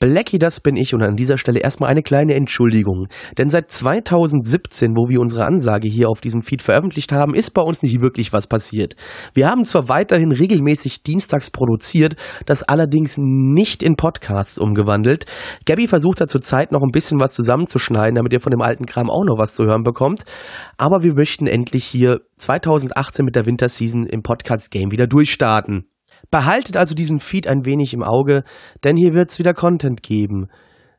Blackie, das bin ich und an dieser Stelle erstmal eine kleine Entschuldigung. Denn seit 2017, wo wir unsere Ansage hier auf diesem Feed veröffentlicht haben, ist bei uns nicht wirklich was passiert. Wir haben zwar weiterhin regelmäßig dienstags produziert, das allerdings nicht in Podcasts umgewandelt. Gabby versucht da zurzeit noch ein bisschen was zusammenzuschneiden, damit ihr von dem alten Kram auch noch was zu hören bekommt. Aber wir möchten endlich hier 2018 mit der Winterseason im Podcast-Game wieder durchstarten. Behaltet also diesen Feed ein wenig im Auge, denn hier wird's wieder Content geben.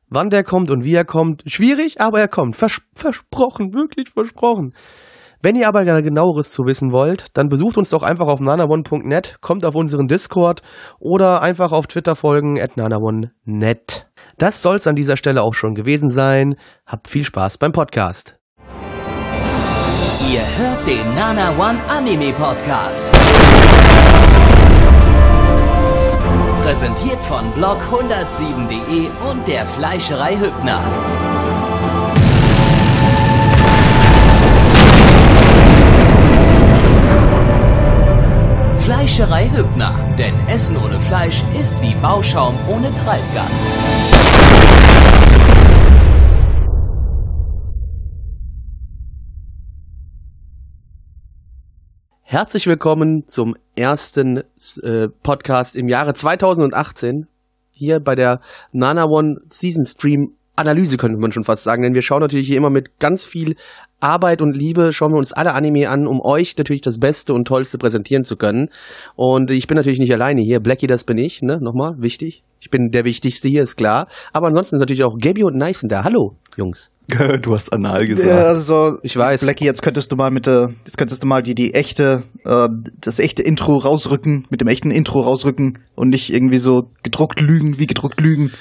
Wann der kommt und wie er kommt, schwierig, aber er kommt. Vers versprochen, wirklich versprochen. Wenn ihr aber genaueres zu wissen wollt, dann besucht uns doch einfach auf nanaone.net, kommt auf unseren Discord oder einfach auf Twitter folgen at nanaone.net. Das soll's an dieser Stelle auch schon gewesen sein. Habt viel Spaß beim Podcast. Ihr hört den Nana One Anime Podcast. Präsentiert von blog107.de und der Fleischerei Hübner. Fleischerei Hübner, denn Essen ohne Fleisch ist wie Bauschaum ohne Treibgas. Herzlich willkommen zum ersten äh, Podcast im Jahre 2018. Hier bei der Nana One Season Stream Analyse könnte man schon fast sagen, denn wir schauen natürlich hier immer mit ganz viel Arbeit und Liebe, schauen wir uns alle Anime an, um euch natürlich das Beste und Tollste präsentieren zu können. Und ich bin natürlich nicht alleine hier. Blackie, das bin ich, ne? Nochmal, wichtig. Ich bin der Wichtigste hier, ist klar. Aber ansonsten ist natürlich auch Gabby und Nyson da. Hallo, Jungs. Du hast anal gesagt. Ja, also, Ich weiß. Blackie, jetzt könntest du mal mit der, jetzt könntest du mal die, die echte, äh, das echte Intro rausrücken, mit dem echten Intro rausrücken und nicht irgendwie so gedruckt lügen, wie gedruckt lügen,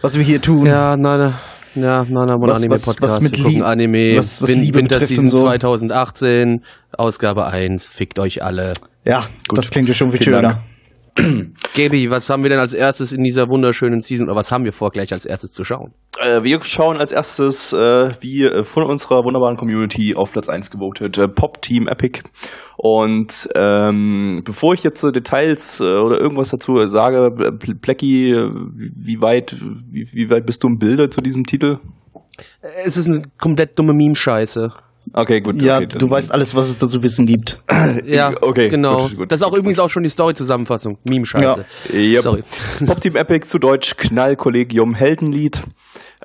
was wir hier tun. Ja, Nana. Ja, Nana One Was- Anime was- Podcast. was mit wir gucken Anime. was- was Win Liebe betrifft Winterseason und so. 2018, Ausgabe 1. Fickt euch alle. Ja, das klingt ja schon viel schöner. Gaby, was haben wir denn als erstes in dieser wunderschönen Season, oder was haben wir vor, gleich als erstes zu schauen? Äh, wir schauen als erstes, äh, wie äh, von unserer wunderbaren Community auf Platz 1 gewotet, äh, Pop Team Epic. Und ähm, bevor ich jetzt Details äh, oder irgendwas dazu sage, äh, wie weit, wie, wie weit bist du im Bilde zu diesem Titel? Es ist eine komplett dumme Meme-Scheiße. Okay, gut. Ja, okay, du weißt alles, was es da zu wissen gibt. Ja, okay, genau. gut, gut, das ist auch gut, übrigens auch schon die Story-Zusammenfassung. Meme-Scheiße. Yep. Sorry. Pop Team Epic zu Deutsch Knallkollegium Heldenlied.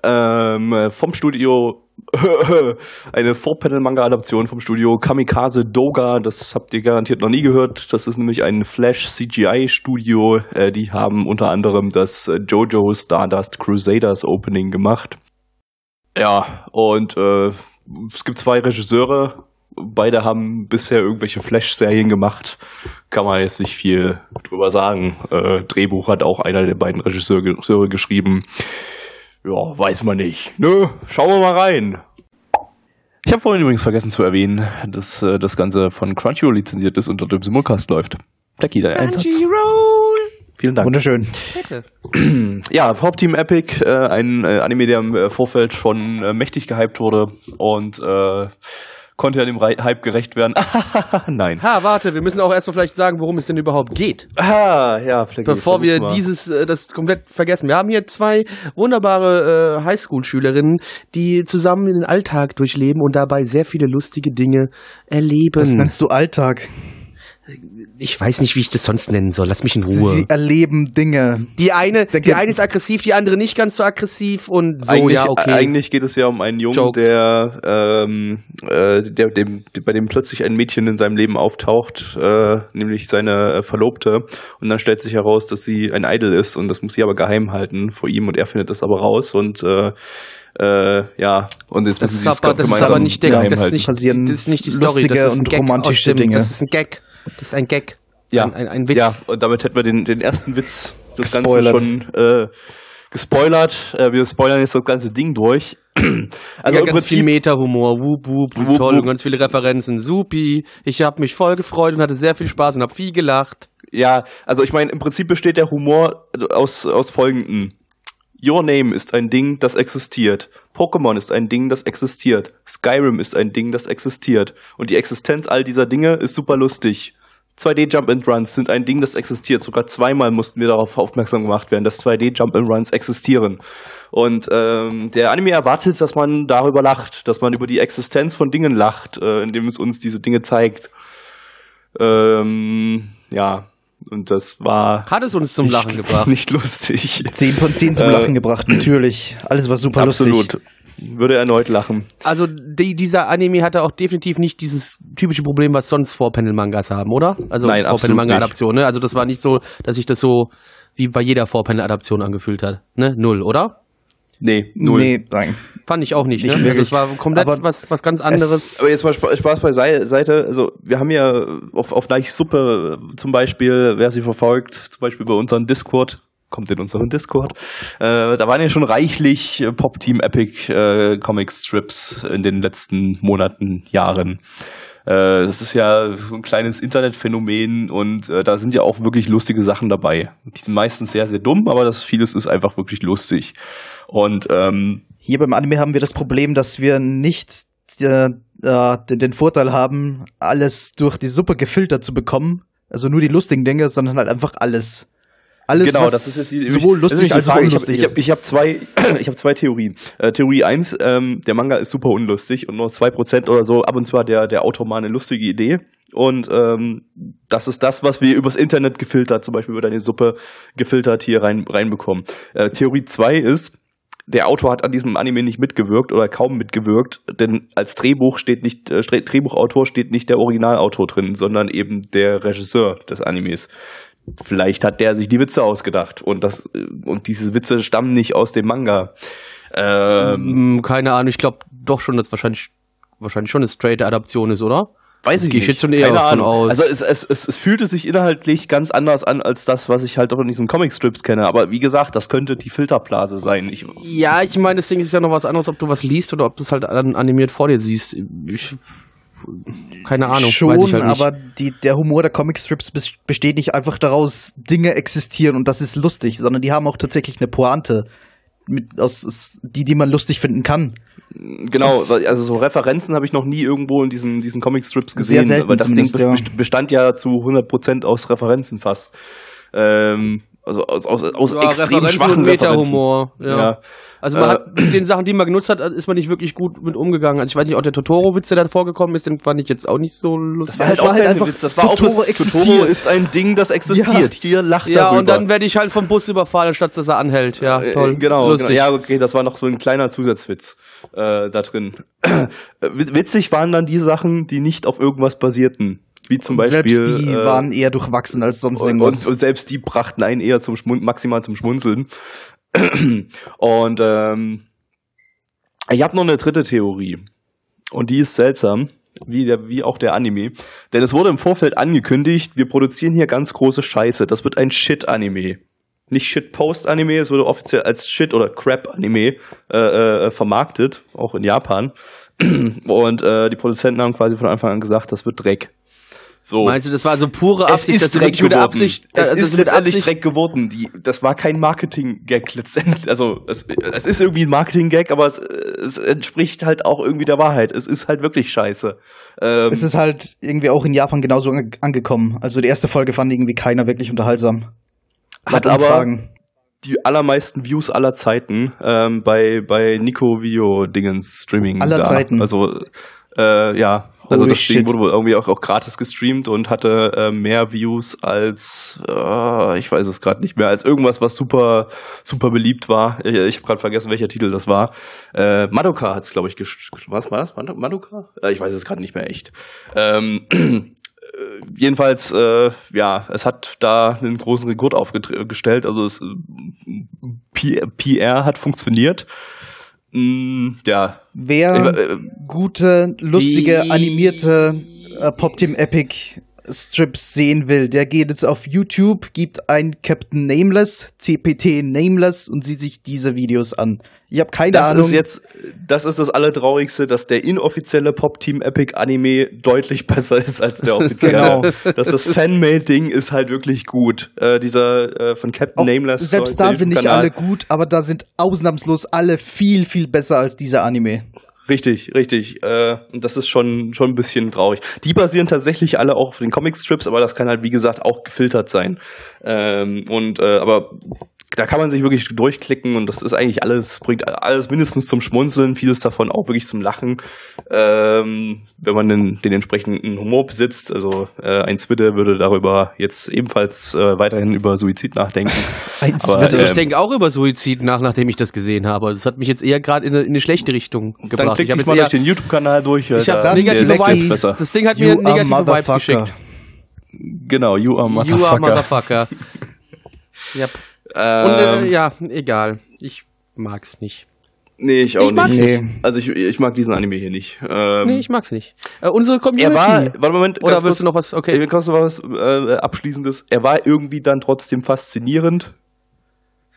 Ähm, äh, vom Studio eine Four-Panel-Manga-Adaption vom Studio Kamikaze Doga. Das habt ihr garantiert noch nie gehört. Das ist nämlich ein Flash-CGI-Studio. Äh, die haben unter anderem das JoJo Stardust Crusaders Opening gemacht. Ja, und äh, es gibt zwei Regisseure. Beide haben bisher irgendwelche Flash-Serien gemacht. Kann man jetzt nicht viel drüber sagen. Äh, Drehbuch hat auch einer der beiden Regisseure, geschrieben. Ja, weiß man nicht. Nö, schauen wir mal rein. Ich habe vorhin übrigens vergessen zu erwähnen, dass äh, das Ganze von Crunchyroll lizenziert ist und dort im Simulcast läuft. Jackie, dein Einsatz. Vielen Dank. Wunderschön. Ja, Pop Team Epic, äh, ein äh, Anime, der im äh, Vorfeld schon äh, mächtig gehypt wurde und äh, konnte ja dem Hype gerecht werden. Nein. Ha, warte, wir müssen auch erstmal vielleicht sagen, worum es denn überhaupt geht. Ah, ja, vielleicht Bevor wir mal. dieses, äh, das komplett vergessen. Wir haben hier zwei wunderbare äh, Highschool-Schülerinnen, die zusammen den Alltag durchleben und dabei sehr viele lustige Dinge erleben. Das nennst du Alltag. Ich weiß nicht, wie ich das sonst nennen soll. Lass mich in Ruhe. Sie erleben Dinge. Die eine, Der die eine ist aggressiv, die andere nicht ganz so aggressiv und so, eigentlich, ja, okay. eigentlich geht es ja um einen Jungen, Jokes. der, ähm, äh, der dem, bei dem plötzlich ein Mädchen in seinem Leben auftaucht, äh, nämlich seine äh, Verlobte. Und dann stellt sich heraus, dass sie ein Idol ist und das muss sie aber geheim halten vor ihm und er findet das aber raus und äh, äh, ja, und jetzt das müssen ist sie es aber, das ist aber nicht der, das ist nicht, Passieren das ist nicht die Story, lustige das ist ein und Gag romantische aus dem, Dinge. Das ist ein Gag. Das ist ein Gag. Ja, Ein, ein, ein Witz. Ja, und damit hätten wir den, den ersten Witz des. Ganzen schon äh, gespoilert. Äh, wir spoilern jetzt das ganze Ding durch. also ja, ganz viel Prinzip, Meta-Humor, wup, wup, Wup, toll wup. und ganz viele Referenzen, supi. Ich habe mich voll gefreut und hatte sehr viel Spaß und habe viel gelacht. ja, also ich meine, im Prinzip besteht der Humor aus, aus folgenden. Your Name ist ein Ding, das existiert. Pokémon ist ein Ding, das existiert. Skyrim ist ein Ding, das existiert. Und die Existenz all dieser Dinge ist super lustig. 2D Jump and Runs sind ein Ding, das existiert. Sogar zweimal mussten wir darauf aufmerksam gemacht werden, dass 2D Jump and Runs existieren. Und ähm, der Anime erwartet, dass man darüber lacht, dass man über die Existenz von Dingen lacht, äh, indem es uns diese Dinge zeigt. Ähm, ja, und das war Hat es uns zum nicht, Lachen gebracht. Nicht lustig. 10 von 10 zum Äh, Lachen gebracht, natürlich. Alles war super lustig. Absolut. Würde erneut lachen. Also die, dieser Anime hatte auch definitiv nicht dieses typische Problem, was sonst Vorpanel-Mangas haben, oder? Also Nein, absolut Vorpanel-Manga-Adaption, ne? Also das war nicht so, dass sich das so wie bei jeder Vorpanel-Adaption angefühlt hat. Ne? Null, oder? Nee, null. Nee, nein. Fand ich auch nicht. Nicht ne? Also das war komplett Aber was, was ganz anderes. Aber jetzt mal Spa- Spaß beiseite. Also, wir haben ja auf, auf Neich Suppe zum Beispiel, wer sie verfolgt, zum Beispiel bei unserem Discord, kommt in unseren Discord, äh, da waren ja schon reichlich Pop-Team Epic äh, Comic Strips in den letzten Monaten, Jahren. Äh, das ist ja ein kleines Internetphänomen und äh, da sind ja auch wirklich lustige Sachen dabei. Die sind meistens sehr, sehr dumm, aber das vieles ist einfach wirklich lustig. Und ähm, Hier beim Anime haben wir das Problem, dass wir nicht äh, äh, den Vorteil haben, alles durch die Suppe gefiltert zu bekommen. Also nur die lustigen Dinge, sondern halt einfach alles. Alles, genau, das ist jetzt sowohl lustig als auch unlustig Ich habe ich hab, ich hab zwei, ich hab zwei Theorien. Äh, Theorie eins: ähm, der Manga ist super unlustig und nur 2% oder so, ab und zu hat der, der Autor mal eine lustige Idee. Und ähm, das ist das, was wir übers Internet gefiltert, zum Beispiel über deine Suppe gefiltert hier rein, reinbekommen. Äh, Theorie zwei ist, der Autor hat an diesem Anime nicht mitgewirkt oder kaum mitgewirkt, denn als Drehbuch steht nicht, äh, Drehbuchautor steht nicht der Originalautor drin, sondern eben der Regisseur des Animes. Vielleicht hat der sich die Witze ausgedacht und das und diese Witze stammen nicht aus dem Manga. Ähm, Hm, keine Ahnung, ich glaube doch schon, dass wahrscheinlich wahrscheinlich schon eine straight Adaption ist, oder? weiß ich Gehe ich nicht. jetzt schon eher Keine davon Ahnung. aus. Also es, es, es, es fühlte sich inhaltlich ganz anders an als das, was ich halt auch in diesen Comicstrips kenne. Aber wie gesagt, das könnte die Filterblase sein. Ich, Ja, ich meine, das Ding ist ja noch was anderes, ob du was liest oder ob du es halt an, animiert vor dir siehst. Ich, keine Ahnung, Schon, weiß ich halt nicht. aber die, der Humor der Comicstrips bes- besteht nicht einfach daraus, Dinge existieren und das ist lustig, sondern die haben auch tatsächlich eine Pointe, mit, aus, die, die man lustig finden kann. Genau, also so Referenzen habe ich noch nie irgendwo in diesen, diesen Comicstrips Sehr gesehen. selten weil das Ding ja. best- bestand ja zu 100% aus Referenzen fast. Ähm, also aus, aus, aus Ja, extrem Referenzen schwachen. Meta-Humor. Ja. Ja. Also man Äh, hat mit den Sachen, die man genutzt hat, ist man nicht wirklich gut mit umgegangen. Also ich weiß nicht, auch der Totoro-Witz, der da vorgekommen ist, den fand ich jetzt auch nicht so lustig. Ja, es war halt kein einfach, Witz. Das war Totoro auch bloß- existiert. Totoro ist ein Ding, das existiert. Hier lacht Ja, darüber. und dann werde ich halt vom Bus überfahren, statt dass er anhält. Ja, Äh, toll. Genau, Lustig. genau. Ja, okay, das war noch so ein kleiner Zusatzwitz äh, da drin. Äh, Witzig waren dann die Sachen, die nicht auf irgendwas basierten. Wie zum Beispiel. Selbst die äh, waren eher durchwachsen als sonst und, irgendwas. und, und selbst die brachten einen eher zum Schmun maximal zum Schmunzeln. und ähm, ich habe noch eine dritte Theorie. Und die ist seltsam, wie, der, wie auch der Anime. Denn es wurde im Vorfeld angekündigt, wir produzieren hier ganz große Scheiße. Das wird ein Shit-Anime. Nicht Shit-Post-Anime, es wurde offiziell als Shit- oder Crap-Anime äh, äh, vermarktet, auch in Japan. Und äh, die Produzenten haben quasi von Anfang an gesagt, das wird Dreck. So. Meinst du, das war so pure Es Absicht, ist dass sie Dreck geworden. Absicht, es ist mit letztendlich Absicht, Dreck geworden. Die, das war kein Marketing-Gag letztendlich. Also es, es ist irgendwie ein Marketing-Gag, aber es, es entspricht halt auch irgendwie der Wahrheit. Es ist halt wirklich scheiße. Ähm, Es ist halt irgendwie auch in Japan genauso ange angekommen. Also die erste Folge fand irgendwie keiner wirklich unterhaltsam. hat aber Umfragen. die allermeisten Views aller Zeiten ähm, bei, bei Nico Video Dingens Streaming. Aller da. Zeiten. Also äh, ja, also das Ding wurde wohl irgendwie auch, auch gratis gestreamt und hatte äh, mehr Views als äh, ich weiß es gerade nicht mehr als irgendwas, was super super beliebt war. Ich, ich habe gerade vergessen, welcher Titel das war. Äh, Madoka hat es glaube ich was war das Mado- Madoka? Äh, ich weiß es gerade nicht mehr echt. Ähm, äh, jedenfalls, äh, ja, es hat da einen großen Rekord aufgestellt. Also es, äh, PR hat funktioniert. Mm, ja, Wer äh, gute, lustige, Wie- animierte äh, Pop-Team Epic Strips sehen will, der geht jetzt auf YouTube, gibt ein Captain Nameless, CPT Nameless und sieht sich diese Videos an. Ich habe keine das Ahnung. ist jetzt, das ist das Allertraurigste, dass der inoffizielle Pop Team Epic Anime deutlich besser ist als der offizielle. Genau. Dass das Fanmade-Ding ist halt wirklich gut. Äh, dieser äh, von Captain auch, Nameless. selbst da sind nicht alle gut, aber da sind ausnahmslos alle viel, viel besser als dieser Anime. Richtig, richtig. Äh, das ist schon, schon ein bisschen traurig. Die basieren tatsächlich alle auch auf den Comicstrips, aber das kann halt, wie gesagt, auch gefiltert sein. Ähm, und äh, aber da kann man sich wirklich durchklicken und das ist eigentlich alles, bringt alles mindestens zum Schmunzeln, vieles davon auch wirklich zum Lachen, ähm, wenn man den, den entsprechenden Humor besitzt. Also äh, ein Zwitte würde darüber jetzt ebenfalls äh, weiterhin über Suizid nachdenken. Ein Aber, Zwitte. ich ähm, denke auch über Suizid nach, nachdem ich das gesehen habe. Das hat mich jetzt eher gerade in, eine- in eine schlechte Richtung Dann gebracht. klick Ich jetzt mal eher, durch den YouTube-Kanal durch. ich da- habe Dann negative. Vibes. Das Ding hat You mir negative Vibes motherfucker. geschickt. Genau, you are You are motherfucker. motherfucker. yep. Und Ähm, äh, ja, egal. Ich mag's nicht. Nee, ich auch Ich mag's nicht. Nee. Also ich, ich mag diesen Anime hier nicht. Ähm, Nee, ich mag's nicht. Äh, unsere Community. er war, warte Moment, Oder willst du noch was? Okay. Äh, Kannst du was äh, Abschließendes? Er war irgendwie dann trotzdem faszinierend.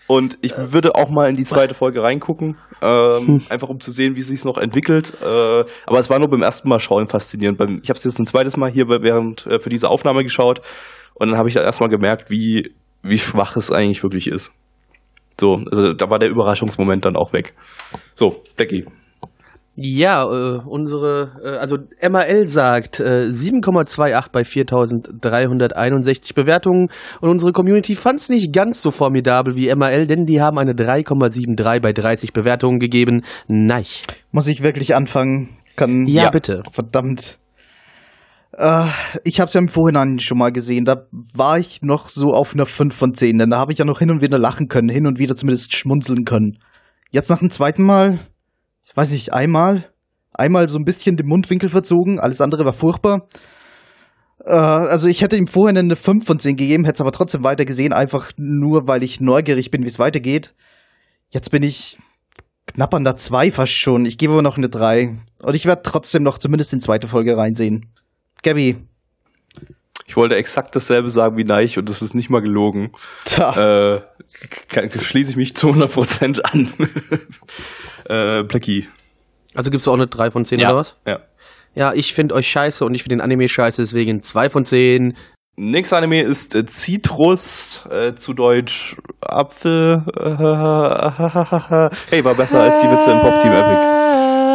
Und ich würde auch mal in die zweite Folge reingucken, ähm, einfach um zu sehen, wie es sich noch entwickelt. Äh, aber es war nur beim ersten Mal schauen faszinierend. Beim, ich habe es jetzt ein zweites Mal hier während äh, für diese Aufnahme geschaut und dann habe ich dann erstmal gemerkt, wie, wie schwach es eigentlich wirklich ist. So, also da war der Überraschungsmoment dann auch weg. So, Becky. Ja, äh, unsere, äh, also MAL sagt äh, 7,28 bei 4361 Bewertungen und unsere Community fand es nicht ganz so formidabel wie MAL, denn die haben eine 3,73 bei 30 Bewertungen gegeben. Nein. Muss ich wirklich anfangen? Kann. Ja, bitte. Verdammt. Äh, ich habe es ja im Vorhinein schon mal gesehen. Da war ich noch so auf einer 5 von 10. Denn da habe ich ja noch hin und wieder lachen können, hin und wieder zumindest schmunzeln können. Jetzt nach dem zweiten Mal, ich weiß nicht, einmal, einmal so ein bisschen den Mundwinkel verzogen, alles andere war furchtbar. Äh, also ich hätte ihm vorhin eine 5 von 10 gegeben, hätte es aber trotzdem weiter gesehen, einfach nur weil ich neugierig bin, wie es weitergeht. Jetzt bin ich knapp an der 2 fast schon. Ich gebe aber noch eine 3. Und ich werde trotzdem noch zumindest in zweite Folge reinsehen. Gabby. Ich wollte exakt dasselbe sagen wie Neich und das ist nicht mal gelogen. Tja. Äh, kann, schließe ich mich zu 100% an. äh, Blackie. Also gibst du auch eine 3 von 10 oder was? Ja. Ja, ich finde euch scheiße und ich finde den Anime scheiße, deswegen 2 von 10. Nächster Anime ist äh, Citrus, äh, zu Deutsch Apfel. hey, war besser als die Witze im Pop Team Epic.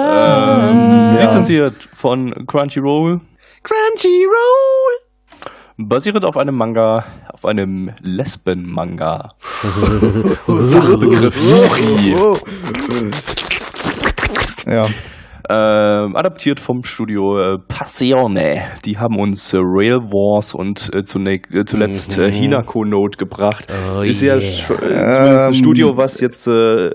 Ähm, Ja. Lizenziert von Crunchyroll. Crunchyroll! Basierend auf einem Manga, auf einem Lesben-Manga. Fachbegriff Yuri. Ja. Ähm, adaptiert vom Studio äh, Passione. Die haben uns äh, Rail Wars und äh, äh, zuletzt äh, Hinako Note gebracht. Oh ist ja yeah. sch- äh, ein Ähm. Studio, was jetzt äh,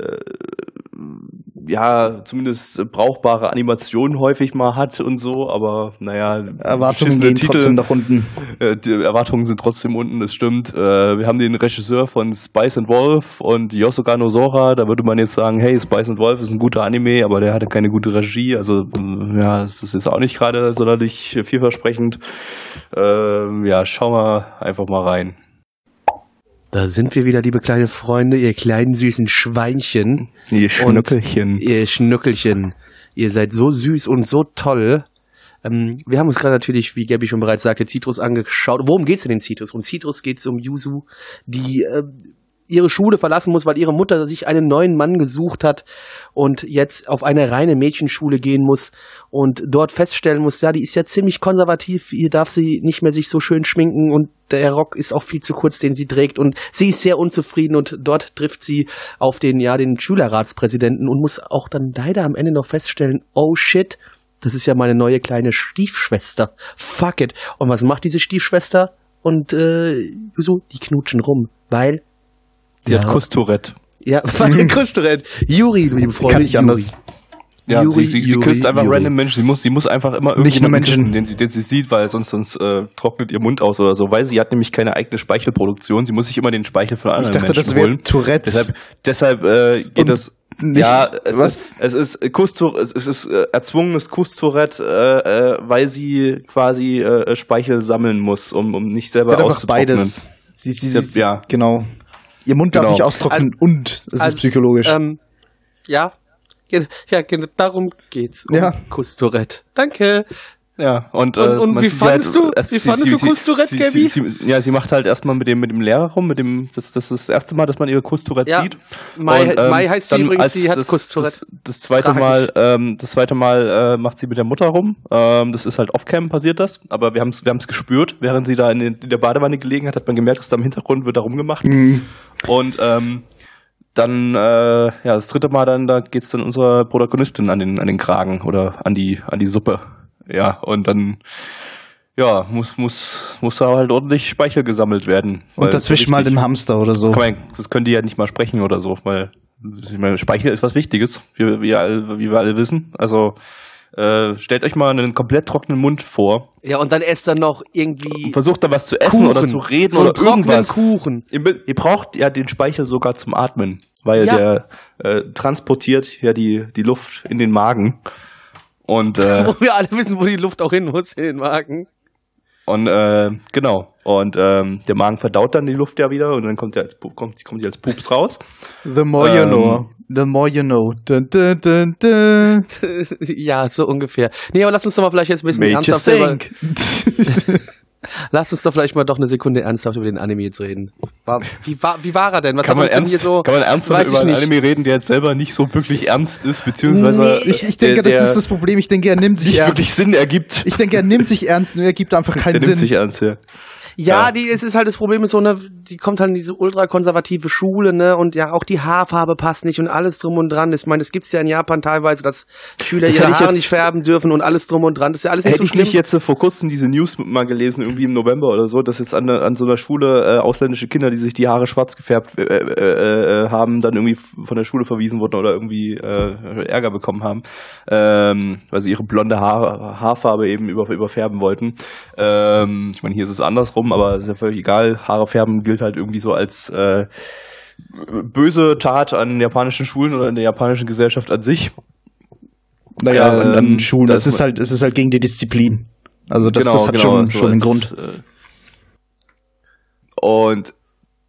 ja zumindest brauchbare Animationen häufig mal hat und so, aber naja, Erwartungen gehen trotzdem nach unten. äh, die Erwartungen sind trotzdem unten, das stimmt. Äh, wir haben den Regisseur von Spice and Wolf und Yosuka Nozora. Da würde man jetzt sagen, hey, Spice and Wolf ist ein guter Anime, aber der hatte keine gute Regie. Also äh, ja, es ist jetzt auch nicht gerade sonderlich vielversprechend. Ähm, ja, schauen wir einfach mal rein. Da sind wir wieder, liebe kleine Freunde, ihr kleinen süßen Schweinchen. Die Schnückelchen. Ihr Schnückelchen. Ihr seid so süß und so toll. Ähm, wir haben uns gerade natürlich, wie Gabby schon bereits sagte, Citrus angeschaut. Worum geht's denn in Citrus? Um Citrus geht's um Yuzu, die äh, ihre Schule verlassen muss, weil ihre Mutter sich einen neuen Mann gesucht hat und jetzt auf eine reine Mädchenschule gehen muss und dort feststellen muss, ja, die ist ja ziemlich konservativ, hier darf sie nicht mehr sich so schön schminken und der Rock ist auch viel zu kurz, den sie trägt und sie ist sehr unzufrieden und dort trifft sie auf den, ja, den Schülerratspräsidenten und muss auch dann leider am Ende noch feststellen, oh shit, das ist ja meine neue kleine Stiefschwester. Fuck it. Und was macht diese Stiefschwester? Und äh, so, die knutschen rum, weil Die Ja. hat Kusstourette. ja, weil Kustorett. Juri, liebe Freunde. Kann nicht anders. Ja, Yuri, sie, sie, sie Yuri, küsst einfach Yuri. random Menschen. Sie muss, sie muss einfach immer irgendjemanden Menschen. küssen, den sie, den sie sieht, weil sonst, sonst äh, trocknet ihr Mund aus oder so. Weil sie hat nämlich keine eigene Speichelproduktion. Sie muss sich immer den Speichel von Ich anderen dachte, Menschen das wäre holen. Tourette. Deshalb, deshalb äh, geht Und das. nicht- ja, es was? ist, es ist Kustur, es ist äh, erzwungenes Kusstourette, äh, äh, weil sie quasi äh, Speichel sammeln muss, um, um nicht Sie selber auszutrocknen. beides. Sie, sie, sie, Ja. Genau. Ihr Mund darf Genau. nicht austrocknen und es ist also, psychologisch. Ähm, ja, ja, genau, darum geht's. Um Ja. Kustorett. Danke. Ja, und, Und- und man wie halt, fandest du- es- wie sie- fandest sie- du sie- Gabi? sie- Ja, sie macht halt erstmal mit dem, mit dem Lehrer rum, mit dem, das, das ist das erste Mal, dass man ihre Kuss-Tourette Ja. sieht. Mai, Und, ähm, Mai heißt sie übrigens, sie hat das, Kuss-Tourette. Das, das zweite. Mal, ähm, das zweite Mal äh, macht sie mit der Mutter rum. Ähm, das ist halt off-cam passiert das, aber wir haben es wir haben's gespürt, während sie da in, den, in der Badewanne gelegen hat, hat man gemerkt, dass da im Hintergrund wird da rumgemacht. Mhm. Und ähm, dann, äh, ja, das dritte Mal dann, da geht's dann unserer Protagonistin an den, an den Kragen oder an die, an die Suppe. Ja, und dann, ja, muss, muss, muss da halt ordentlich Speichel gesammelt werden. Und dazwischen mal den Hamster oder so. man, das können die ja nicht mal sprechen oder so, weil ich meine, Speichel ist was Wichtiges, wie, wie, alle, wie wir alle wissen. Also äh, stellt euch mal einen komplett trockenen Mund vor Ja, und dann esst er noch und irgendwie versucht da was zu essen Kuchen. oder zu reden so einen oder trockenen irgendwas. Kuchen. Ihr, ihr braucht ja den Speichel sogar zum Atmen, weil Ja. der äh, transportiert ja die, die Luft in den Magen. Und, äh, Wo wir alle wissen, wo die Luft auch hin muss, in den Magen. und äh, genau. Und ähm, der Magen verdaut dann die Luft ja wieder und dann kommt, der als, kommt, kommt die als Pups raus. The more you Ähm, know. The more you know. Dun, dun, dun, dun. ja, so ungefähr. Nee, aber lass uns doch mal vielleicht jetzt ein bisschen you ernsthaft. Lass uns doch vielleicht mal doch eine Sekunde ernsthaft über den Anime jetzt reden. War, wie, war, wie war er denn? Was Kann hat man, denn ernst, hier so. kann man ernsthaft über einen nicht. Anime reden, der jetzt selber nicht so wirklich ernst ist, beziehungsweise Nee, ich, ich denke, der, das der ist das Problem. Ich denke, er nimmt sich nicht ernst. wirklich Sinn ergibt. Ich denke, er nimmt sich ernst, nur er gibt einfach keinen der Sinn. nimmt sich ernst, ja. Ja, Ja. die, es ist halt das Problem ist so, ne, die kommt halt in diese ultrakonservative Schule, ne, und ja, auch die Haarfarbe passt nicht und alles drum und dran. Ich meine, es gibt's ja in Japan teilweise, dass Schüler Das ihre hätte ich Haare jetzt- nicht färben dürfen und alles drum und dran. Das ist ja alles nicht Hätte so ich schlimm. nicht jetzt vor kurzem diese News mal gelesen, irgendwie im November oder so, dass jetzt an, an so einer Schule äh, ausländische Kinder, die sich die Haare schwarz gefärbt äh, äh, äh, haben, dann irgendwie von der Schule verwiesen wurden oder irgendwie äh, Ärger bekommen haben, ähm, weil sie ihre blonde Haar, Haarfarbe eben über, überfärben wollten. Ähm, ich meine, hier ist es andersrum, aber ist ja völlig egal. Haare färben gilt halt irgendwie so als äh, böse Tat an japanischen Schulen oder in der japanischen Gesellschaft an sich. Naja, an, an Ähm, Schulen. das- Es ist halt, es ist halt gegen die Disziplin. Also das, das hat schon, so schon einen als, Grund. äh, Und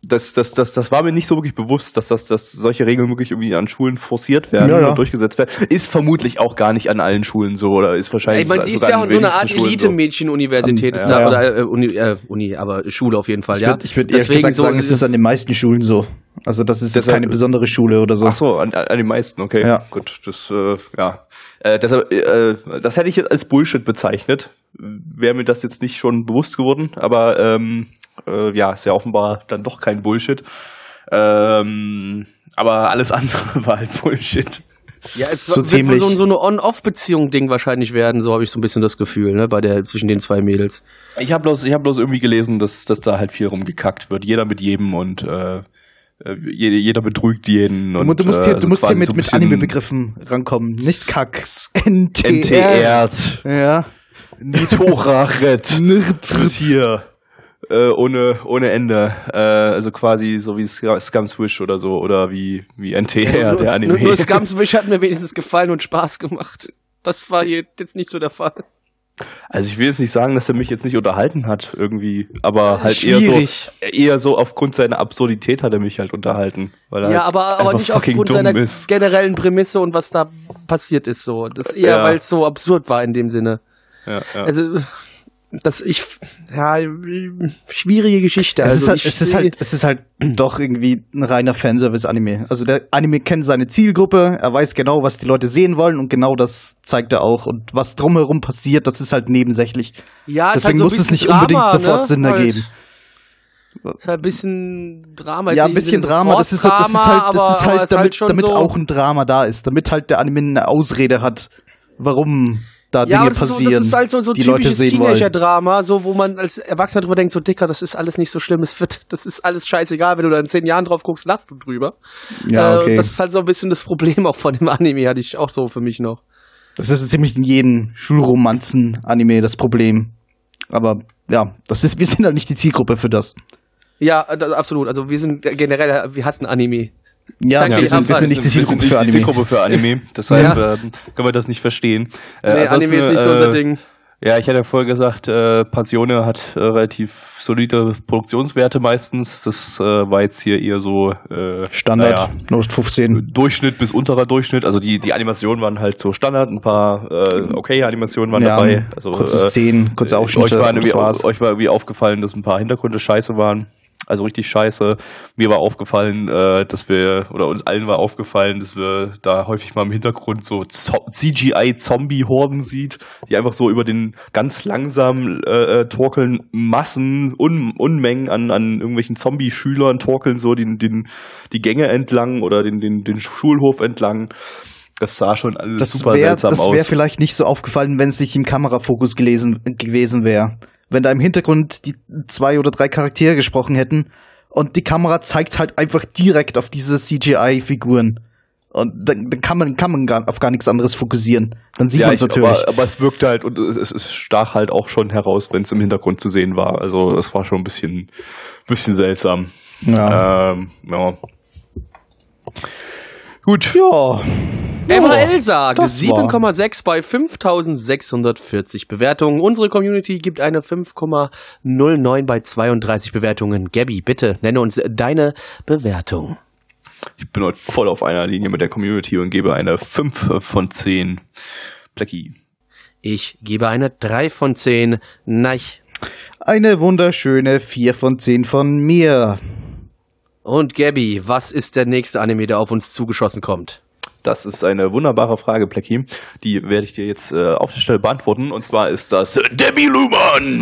das, das, das, das war mir nicht so wirklich bewusst, dass, das, dass solche Regeln wirklich irgendwie an Schulen forciert werden Ja, ja. und durchgesetzt werden. Ist vermutlich auch gar nicht an allen Schulen so oder ist wahrscheinlich ich meine, die ist ja an so eine Art so. Elite-Mädchen-Universität, ist Ja, oder äh, Uni, äh, Uni, aber Schule auf jeden Fall, Ich ja. würde ich würd ehrlich gesagt sagen, es ist an den meisten Schulen so. Also das ist jetzt Deshalb- keine besondere Schule oder so. Ach so, an, an den meisten, okay. Ja. Gut, das, äh, ja. Äh, deshalb, äh, das hätte ich jetzt als Bullshit bezeichnet. Wäre mir das jetzt nicht schon bewusst geworden, aber ähm, äh, ja, ist ja offenbar dann doch kein Bullshit. Ähm, aber alles andere war halt Bullshit. Ja, es So wird ziemlich. so, so eine On-Off-Beziehung-Ding wahrscheinlich werden, so habe ich so ein bisschen das Gefühl, ne, bei der, zwischen den zwei Mädels. Ich habe bloß, ich hab bloß irgendwie gelesen, dass, dass da halt viel rumgekackt wird. Jeder mit jedem und äh, äh, jeder, betrügt jeden. Und, du musst hier, äh, du so musst hier mit, so mit Anime-Begriffen rankommen. Nicht Kack. NTR. NTR. Ja. Nitorachet. Hier äh, ohne ohne Ende äh, also quasi so wie Sc- Scum Swish oder so oder wie wie NTR der Anime Nur, nur Scumswish hat mir wenigstens gefallen und Spaß gemacht. Das war hier jetzt nicht so der Fall. also ich will jetzt nicht sagen dass er mich jetzt nicht unterhalten hat irgendwie aber halt eher Schwierig. so eher so aufgrund seiner Absurdität hat er mich halt unterhalten weil er Ja, halt aber, aber einfach nicht aufgrund seiner ist. generellen Prämisse und was da passiert ist so. Das eher, Ja. weil es so absurd war in dem Sinne. Ja, ja. Also, das ich, ja, schwierige Geschichte. Es, Also ist halt, es, ist halt, es ist halt doch irgendwie ein reiner Fanservice-Anime. Also der Anime kennt seine Zielgruppe, er weiß genau, was die Leute sehen wollen und genau das zeigt er auch. Und was drumherum passiert, das ist halt nebensächlich. ja, ist Deswegen halt so muss es nicht Drama, unbedingt sofort ne? Sinn Halt- ergeben. Ist halt ein bisschen Drama. Ja, ein bisschen so Drama, das ist, das ist Drama, halt, das aber- ist halt ist damit, schon damit so, auch ein Drama da ist, damit halt der Anime eine Ausrede hat, warum da ja, Dinge das ist, so, passieren, das ist halt so, so die typisches. Teenager-Drama, so wo man als Erwachsener drüber denkt, so Dicker, das ist alles nicht so schlimm, es wird, das ist alles scheißegal, wenn du da in zehn Jahren drauf guckst, lachst du drüber. Ja, Äh, okay. das ist halt so ein bisschen das Problem auch von dem Anime, hatte ich auch so für mich noch. Das ist ziemlich in jedem Schulromanzen-Anime das Problem. Aber ja, das ist, wir sind halt nicht die Zielgruppe für das. Ja, das, absolut. Also wir sind generell, wir hassen Anime. Ja, Danke, wir, sind, wir sind nicht die Wir sind Zielgruppe nicht für die Anime. Zielgruppe für Anime deshalb Ja. ähm, können wir das nicht verstehen äh, nee, Anime ist nicht so unser äh, Ding. Ja, ich hatte ja vorher gesagt, äh, Passione hat äh, relativ solide Produktionswerte meistens. Das äh, war jetzt hier eher so äh, Standard, naja, 015. Durchschnitt bis unterer Durchschnitt. Also die, die Animationen waren halt so Standard, ein paar äh, okay Animationen waren Ja, dabei. Also, kurze äh, Szenen, kurze euch, Ausschnitte, war das irgendwie, war's. euch war irgendwie aufgefallen, dass ein paar Hintergründe scheiße waren. Also richtig scheiße. Mir war aufgefallen, äh, dass wir, oder uns allen war aufgefallen, dass wir da häufig mal im Hintergrund so Zo- CGI-Zombie-Horden sieht, die einfach so über den ganz langsam äh, äh, torkeln Massen, Un Unmengen an, an irgendwelchen Zombie-Schülern torkeln so den, den, die Gänge entlang oder den, den, den Schulhof entlang. Das sah schon alles Das super wäre seltsam das wär aus. vielleicht nicht so aufgefallen, wenn es nicht im Kamerafokus gelesen, gewesen wäre. Wenn da im Hintergrund die zwei oder drei Charaktere gesprochen hätten und die Kamera zeigt halt einfach direkt auf diese CGI-Figuren. Und dann, dann kann man, kann man gar, auf gar nichts anderes fokussieren. Dann sieht man es ich- natürlich. Aber, aber es wirkte halt und es, es stach halt auch schon heraus, wenn es im Hintergrund zu sehen war. Also es war schon ein bisschen, bisschen seltsam. ja. Ähm, ja. Gut. ja. MHL sagt das war- 7,6 bei 5640 Bewertungen. Unsere Community gibt eine 5,09 bei 32 Bewertungen. Gabby, bitte nenne uns deine Bewertung. Ich bin heute voll auf einer Linie mit der Community und gebe eine 5 von 10. Blackie. Ich gebe eine 3 von 10. Nein. Eine wunderschöne 4 von 10 von mir. Und Gabby, was ist der nächste Anime, der auf uns zugeschossen kommt? Das ist eine wunderbare Frage, Blackie. Die werde ich dir jetzt äh, auf der Stelle beantworten. Und zwar ist das Debbie Luhmann.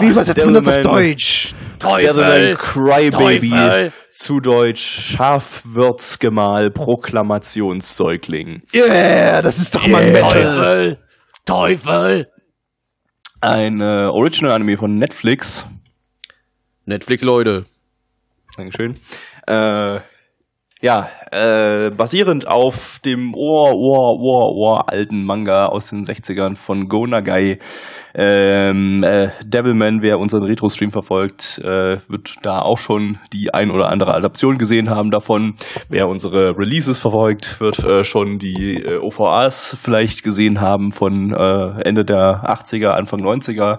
Wie übersetzt man das auf. Deutsch? Devilman Crybaby. Teufel. Zu Deutsch Schafwürzgemahl Proklamationssäugling. Yeah, das ist doch mal Metal. Teufel! Ein äh, Original-Anime von Netflix. Netflix, Leute. Dankeschön. Äh, ja, äh, basierend auf dem Ohr, Ohr, Ohr, Ohr alten Manga aus den 60ern von Go Nagai. Ähm, äh, Devilman, wer unseren Retro-Stream verfolgt, äh, wird da auch schon die ein oder andere Adaption gesehen haben davon. Wer unsere Releases verfolgt, wird äh, schon die äh, OVAs vielleicht gesehen haben von äh, Ende der 80er, Anfang 90er.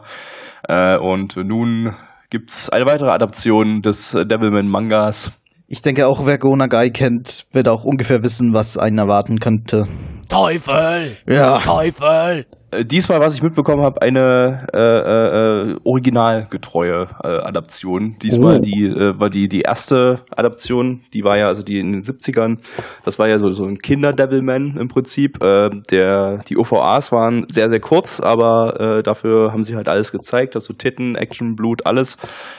Äh, und nun gibt's eine weitere Adaption des äh, Devilman-Mangas. Ich denke auch, wer Go Nagai kennt, wird auch ungefähr wissen, was einen erwarten könnte. Teufel! Ja. Teufel! Äh, diesmal, was ich mitbekommen habe, eine äh, äh, äh, originalgetreue äh, Adaption. Diesmal Oh. die äh, war die die erste Adaption, die war ja also die in den 70ern. Das war ja so so ein Kinder-Devilman im Prinzip. Äh, der die OVAs waren sehr sehr kurz, aber äh, dafür haben sie halt alles gezeigt, also Titten, Action, Blut, alles.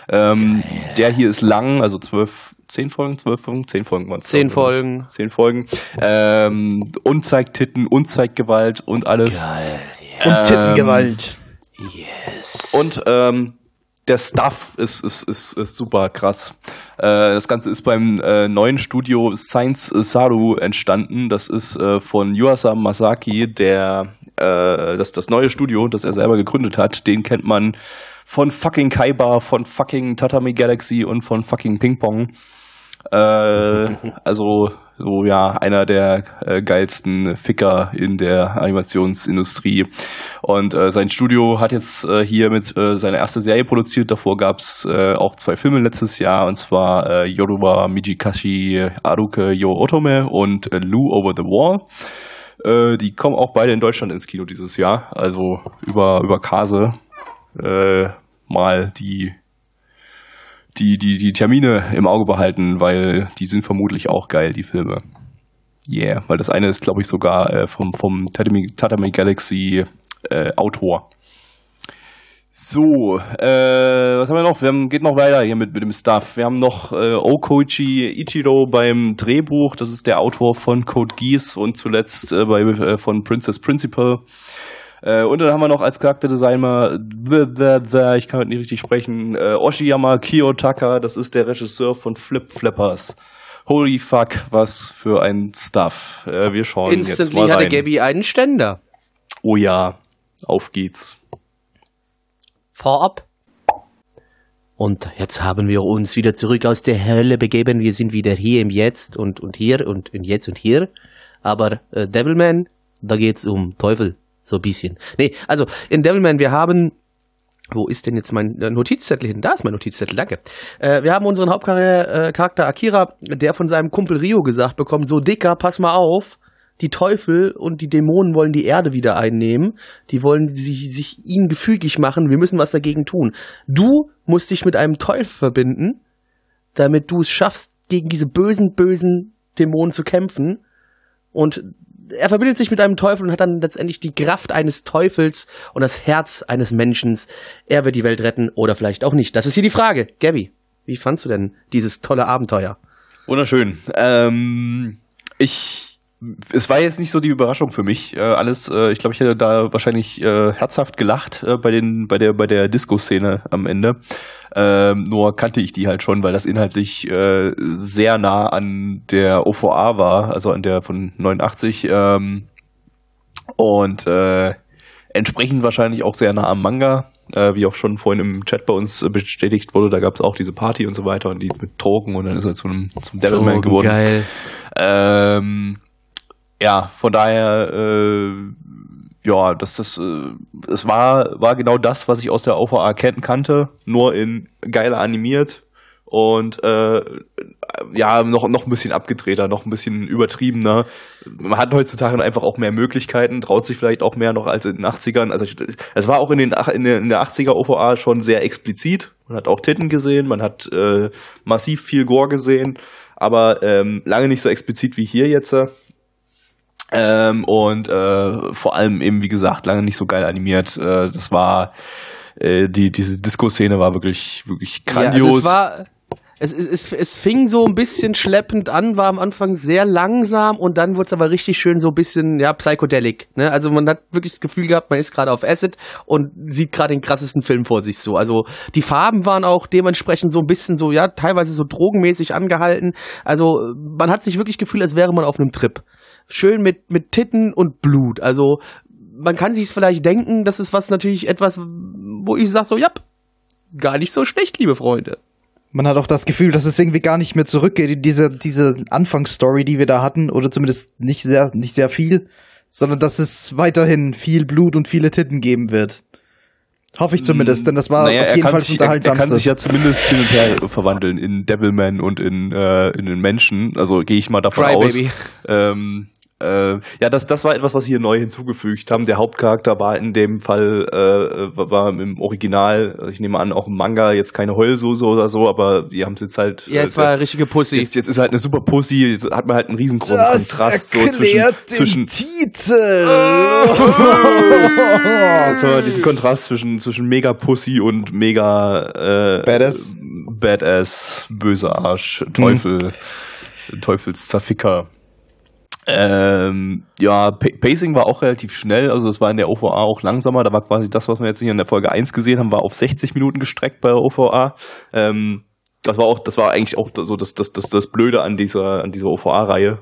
Ähm, der hier ist lang, also zwölf, zehn Folgen, zwölf Folgen, zehn Folgen waren Zehn Folgen. Zehn Folgen. Ähm, und zeigt Titten und zeigt Gewalt und alles. Geil. Und Tittengewalt. Yes. Und ähm, der Stuff ist, ist, ist, ist super krass. Äh, das Ganze ist beim äh, neuen Studio Science Saru entstanden. Das ist äh, von Yuasa Masaki, der äh, das, das neue Studio, das er selber gegründet hat. Den kennt man von fucking Kaiba, von fucking Tatami Galaxy und von fucking Ping Pong. Äh, also so ja einer der äh, geilsten Ficker in der Animationsindustrie und äh, sein Studio hat jetzt äh, hier mit äh, seine erste Serie produziert. Davor gab's äh, auch zwei Filme letztes Jahr und zwar äh, Yoruba Mijikashi Aruke Yo Otome und äh, Lou Over the Wall. Äh, die kommen auch beide in Deutschland ins Kino dieses Jahr, also über über Kase äh, mal die die, die, die Termine im Auge behalten, weil die sind vermutlich auch geil, die Filme. Yeah, weil das eine ist, glaube ich, sogar äh, vom, vom Tatami, Tatami Galaxy äh, Autor. So, äh, was haben wir noch? Wir haben, geht noch weiter hier mit, mit dem Stuff. Wir haben noch äh, Okoichi Ichiro beim Drehbuch. Das ist der Autor von Code Geass und zuletzt äh, bei, äh, von Princess Principal. Äh, und dann haben wir noch als Charakterdesigner, the, the, the, ich kann heute nicht richtig sprechen, äh, Oshiyama Kiyotaka, das ist der Regisseur von Flip Flappers. Holy fuck, was für ein Stuff. Äh, wir schauen jetzt Instantly mal hatte rein. Gabby einen Ständer. Oh ja, auf geht's. Vorab. Und jetzt haben wir uns wieder zurück aus der Hölle begeben. Wir sind wieder hier im Jetzt und, und hier und, und jetzt und hier. Aber äh, Devilman, da geht's um Teufel. So ein bisschen. Nee, also in Devilman, wir haben wo ist denn jetzt mein äh, Notizzettel hin? Da ist mein Notizzettel, danke. Äh, wir haben unseren Hauptcharakter äh, Akira, der von seinem Kumpel Rio gesagt bekommt, so Dicker, pass mal auf, die Teufel und die Dämonen wollen die Erde wieder einnehmen, die wollen sich, sich ihnen gefügig machen, wir müssen was dagegen tun. Du musst dich mit einem Teufel verbinden, damit du es schaffst, gegen diese bösen, bösen Dämonen zu kämpfen. Und er verbindet sich mit einem Teufel und hat dann letztendlich die Kraft eines Teufels und das Herz eines Menschen. Er wird die Welt retten oder vielleicht auch nicht. Das ist hier die Frage. Gabby, wie fandst du denn dieses tolle Abenteuer? Wunderschön. Ähm, ich es war jetzt nicht so die Überraschung für mich. Äh, alles, äh, ich glaube, ich hätte da wahrscheinlich äh, herzhaft gelacht äh, bei den, bei der, bei der Disco-Szene am Ende. Ähm, nur kannte ich die halt schon, weil das inhaltlich äh, sehr nah an der OVA war, also an der von 89. Ähm, und äh, entsprechend wahrscheinlich auch sehr nah am Manga. Wie auch schon vorhin im Chat bei uns bestätigt wurde, da gab es auch diese Party und so weiter und die mit Drogen und dann ist er zu einem zum Devilman geworden. Geil. Ähm, ja, von daher, äh, ja, das, das, äh, es war, war genau das, was ich aus der OVA kennen kannte, nur in geiler animiert und äh, ja, noch, noch ein bisschen abgedrehter, noch ein bisschen übertriebener. Man hat heutzutage einfach auch mehr Möglichkeiten, traut sich vielleicht auch mehr noch als in den 80ern. Also es war auch in, den, in der 80er OVA schon sehr explizit. Man hat auch Titten gesehen, man hat äh, massiv viel Gore gesehen, aber ähm, lange nicht so explizit wie hier jetzt. Ähm, und äh, vor allem eben, wie gesagt, lange nicht so geil animiert. Äh, das war äh, die, diese Disco-Szene war wirklich, wirklich grandios. Ja, also es war es, es, es fing so ein bisschen schleppend an, war am Anfang sehr langsam und dann wurde es aber richtig schön so ein bisschen, ja, psychedelic. Ne? Also man hat wirklich das Gefühl gehabt, man ist gerade auf Acid und sieht gerade den krassesten Film vor sich so. Also die Farben waren auch dementsprechend so ein bisschen so, ja, teilweise so drogenmäßig angehalten. Also man hat sich wirklich gefühlt, als wäre man auf einem Trip schön mit, mit Titten und Blut. Also man kann sich vielleicht denken, das ist was natürlich etwas, wo ich sage so, ja, gar nicht so schlecht, liebe Freunde. Man hat auch das Gefühl, dass es irgendwie gar nicht mehr zurückgeht in diese, diese Anfangsstory, die wir da hatten, oder zumindest nicht sehr, nicht sehr viel, sondern dass es weiterhin viel Blut und viele Titten geben wird. Hoffe ich zumindest, denn das war naja, auf jeden Fall das Unterhaltsamste. Er, er kann sich ja zumindest hin und her verwandeln in Devilman und in, äh, in den Menschen. Also gehe ich mal davon Cry, aus. Baby. Ähm, äh, ja, das, das war etwas, was sie hier neu hinzugefügt haben. Der Hauptcharakter war in dem Fall, äh, war im Original, ich nehme an, auch im Manga jetzt keine Heulsoße oder so, aber die haben es jetzt halt. Ja, jetzt äh, war er richtige Pussy. Jetzt, jetzt ist halt eine super Pussy, jetzt hat man halt einen riesengroßen das Kontrast so zwischen. zwischen Titel! jetzt haben wir diesen Kontrast zwischen, zwischen mega Pussy und mega äh, Badass. Badass, böser Arsch, Teufel, hm. Teufelszerficker. Ähm, ja, Pacing war auch relativ schnell, also es war in der OVA auch langsamer. Da war quasi das, was wir jetzt hier in der Folge 1 gesehen haben, war auf 60 Minuten gestreckt bei der OVA. Ähm, das war auch, das war eigentlich auch so das, das, das, das Blöde an dieser, an dieser OVA-Reihe.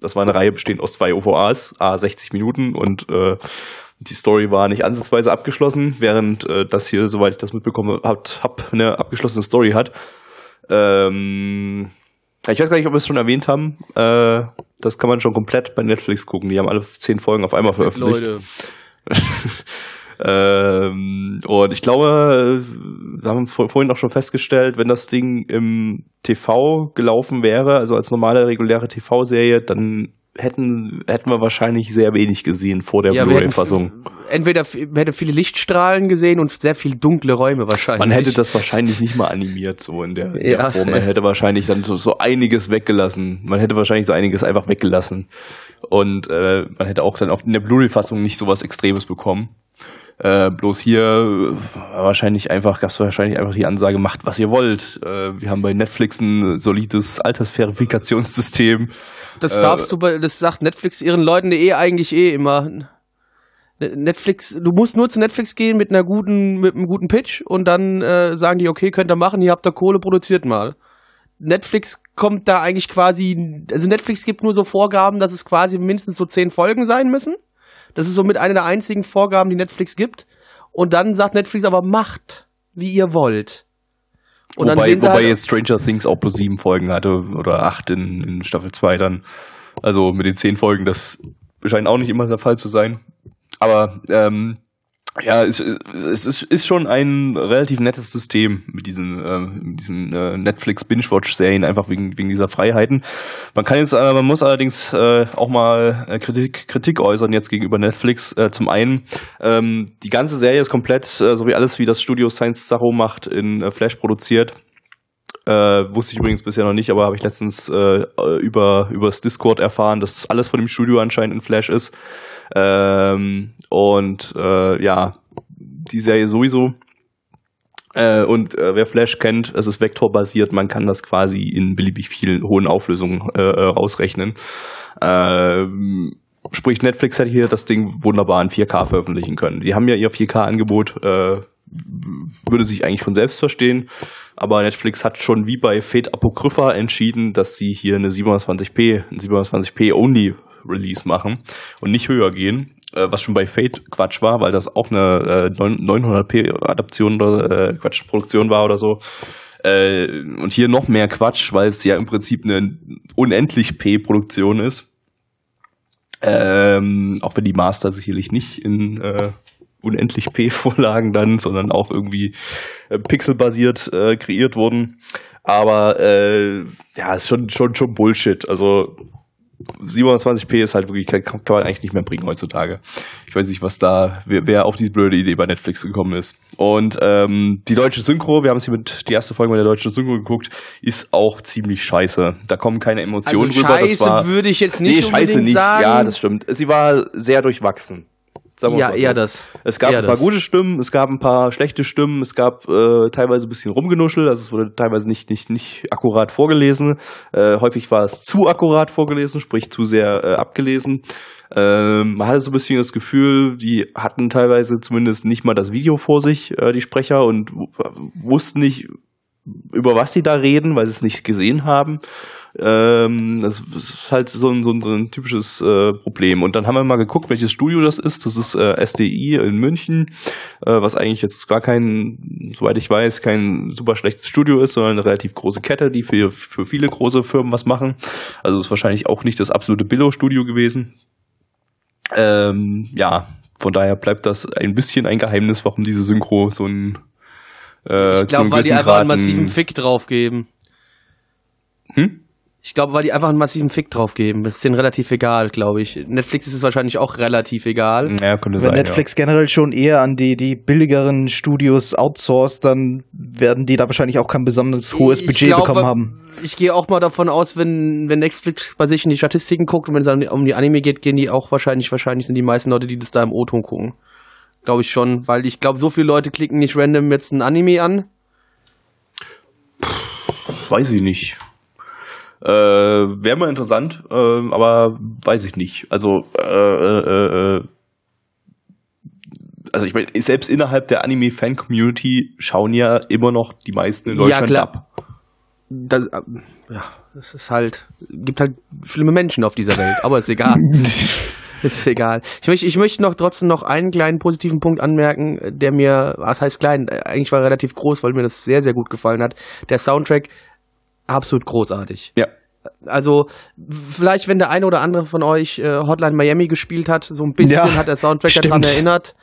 Das war eine Reihe bestehend aus zwei OVAs, a 60 Minuten und äh, die Story war nicht ansatzweise abgeschlossen, während äh, das hier, soweit ich das mitbekommen habe, hab eine abgeschlossene Story hat. Ähm, ich weiß gar nicht, ob wir es schon erwähnt haben. Äh, das kann man schon komplett bei Netflix gucken. Die haben alle zehn Folgen auf einmal veröffentlicht. Leute. ähm, und ich glaube, wir haben vorhin auch schon festgestellt, wenn das Ding im TV gelaufen wäre, also als normale reguläre TV-Serie, dann hätten, hätten wir wahrscheinlich sehr wenig gesehen vor der ja, Blu-ray-Fassung. Entweder hätte viele Lichtstrahlen gesehen und sehr viel dunkle Räume wahrscheinlich. Man hätte das wahrscheinlich nicht mal animiert, so in der, ja. der Form. Man hätte wahrscheinlich dann so, so einiges weggelassen. Man hätte wahrscheinlich so einiges einfach weggelassen. Und äh, man hätte auch dann auf in der Blu-ray-Fassung nicht so was Extremes bekommen. Äh, bloß hier äh, wahrscheinlich einfach, gab es wahrscheinlich einfach die Ansage, macht was ihr wollt. Äh, wir haben bei Netflix ein solides Altersverifikationssystem. Das darfst du bei, das sagt Netflix ihren Leuten eh eigentlich eh immer. Netflix, du musst nur zu Netflix gehen mit einer guten, mit einem guten Pitch und dann äh, sagen die, okay, könnt ihr machen, ihr habt da Kohle, produziert mal. Netflix kommt da eigentlich quasi, also Netflix gibt nur so Vorgaben, dass es quasi mindestens so zehn Folgen sein müssen. Das ist somit eine der einzigen Vorgaben, die Netflix gibt. Und dann sagt Netflix aber, macht, wie ihr wollt. Und wobei, dann wobei halt, jetzt Stranger Things auch plus sieben Folgen hatte oder acht in, in Staffel 2 dann. Also mit den zehn Folgen, das scheint auch nicht immer der Fall zu sein. aber ähm, ja, es, es ist, ist schon ein relativ nettes System mit diesen, äh, diesen äh, Netflix Binge-Watch-Serien, einfach wegen, wegen dieser Freiheiten. Man kann jetzt, äh, man muss allerdings äh, auch mal äh, Kritik, Kritik äußern jetzt gegenüber Netflix. Äh, zum einen, ähm, die ganze Serie ist komplett, äh, so wie alles, wie das Studio Science Sacho macht, in äh, Flash produziert. Äh, wusste ich übrigens bisher noch nicht, aber habe ich letztens äh, über übers Discord erfahren, dass alles von dem Studio anscheinend in Flash ist. Ähm, und äh, ja, die Serie sowieso. Äh, und äh, wer Flash kennt, es ist vektorbasiert, man kann das quasi in beliebig vielen hohen Auflösungen äh, äh ausrechnen. Ähm, sprich, Netflix hätte hier das Ding wunderbar in 4K veröffentlichen können. Die haben ja ihr 4K-Angebot, äh, würde sich eigentlich von selbst verstehen. Aber Netflix hat schon wie bei Fate Apocrypha entschieden, dass sie hier eine 720p, ein 720p Only Release machen und nicht höher gehen, äh, was schon bei Fate Quatsch war, weil das auch eine äh, 900p Adaption oder äh, Quatsch Produktion war oder so. Äh, und hier noch mehr Quatsch, weil es ja im Prinzip eine unendlich P Produktion ist. Ähm, auch wenn die Master sicherlich nicht in äh, unendlich P-Vorlagen dann, sondern auch irgendwie äh, pixelbasiert äh, kreiert wurden. Aber äh, ja, ist schon, schon, schon Bullshit. Also 27p ist halt wirklich, kann, kann, man eigentlich nicht mehr bringen heutzutage. Ich weiß nicht, was da, wer, wer auf diese blöde Idee bei Netflix gekommen ist. Und ähm, die deutsche Synchro, wir haben es hier mit die erste Folge mit der deutschen Synchro geguckt, ist auch ziemlich scheiße. Da kommen keine Emotionen also rüber. Scheiße das war, würde ich jetzt nicht nee, scheiße nicht. sagen. Ja, das stimmt. Sie war sehr durchwachsen. Sagen ja, eher das. Es gab eher ein paar das. gute Stimmen, es gab ein paar schlechte Stimmen, es gab äh, teilweise ein bisschen rumgenuschelt, also es wurde teilweise nicht, nicht, nicht akkurat vorgelesen. Äh, häufig war es zu akkurat vorgelesen, sprich zu sehr äh, abgelesen. Ähm, man hatte so ein bisschen das Gefühl, die hatten teilweise zumindest nicht mal das Video vor sich, äh, die Sprecher, und wussten nicht, über was sie da reden, weil sie es nicht gesehen haben. Ähm, das ist halt so ein, so ein, so ein typisches äh, Problem. Und dann haben wir mal geguckt, welches Studio das ist. Das ist äh, SDI in München, äh, was eigentlich jetzt gar kein, soweit ich weiß, kein super schlechtes Studio ist, sondern eine relativ große Kette, die für, für viele große Firmen was machen. Also ist wahrscheinlich auch nicht das absolute Billo-Studio gewesen. Ähm, ja, von daher bleibt das ein bisschen ein Geheimnis, warum diese Synchro so ein äh, ich glaube, weil die einfach einen massiven Fick drauf geben. Hm? Ich glaube, weil die einfach einen massiven Fick drauf geben. Das ist denen relativ egal, glaube ich. Netflix ist es wahrscheinlich auch relativ egal. Ja, könnte Wenn sein. Netflix generell schon eher an die, die billigeren Studios outsourced, dann werden die da wahrscheinlich auch kein besonders hohes Ich Budget glaube, bekommen haben. Ich gehe auch mal davon aus, wenn, wenn Netflix bei sich in die Statistiken guckt und wenn es dann um die Anime geht, gehen die auch wahrscheinlich, wahrscheinlich sind die meisten Leute, die das da im O-Ton gucken. Glaube ich schon, weil ich glaube, so viele Leute klicken nicht random jetzt ein Anime an. Ja, weiß ich nicht. Äh, Wäre mal interessant, äh, aber weiß ich nicht. Also, äh, äh, äh, also ich meine, selbst innerhalb der Anime-Fan-Community schauen ja immer noch die meisten in Ja, Deutschland klar. ab. Das, äh, ja, das ist halt, gibt halt schlimme Menschen auf dieser Welt, aber ist egal. ist egal. Ich möchte, ich möchte noch trotzdem noch einen kleinen positiven Punkt anmerken, der mir, was heißt klein, äh, eigentlich war relativ groß, weil mir das sehr, sehr gut gefallen hat. Der Soundtrack, absolut großartig. Ja. Also, vielleicht, wenn der eine oder andere von euch äh, Hotline Miami gespielt hat, so ein bisschen Ja, hat der Soundtrack daran erinnert.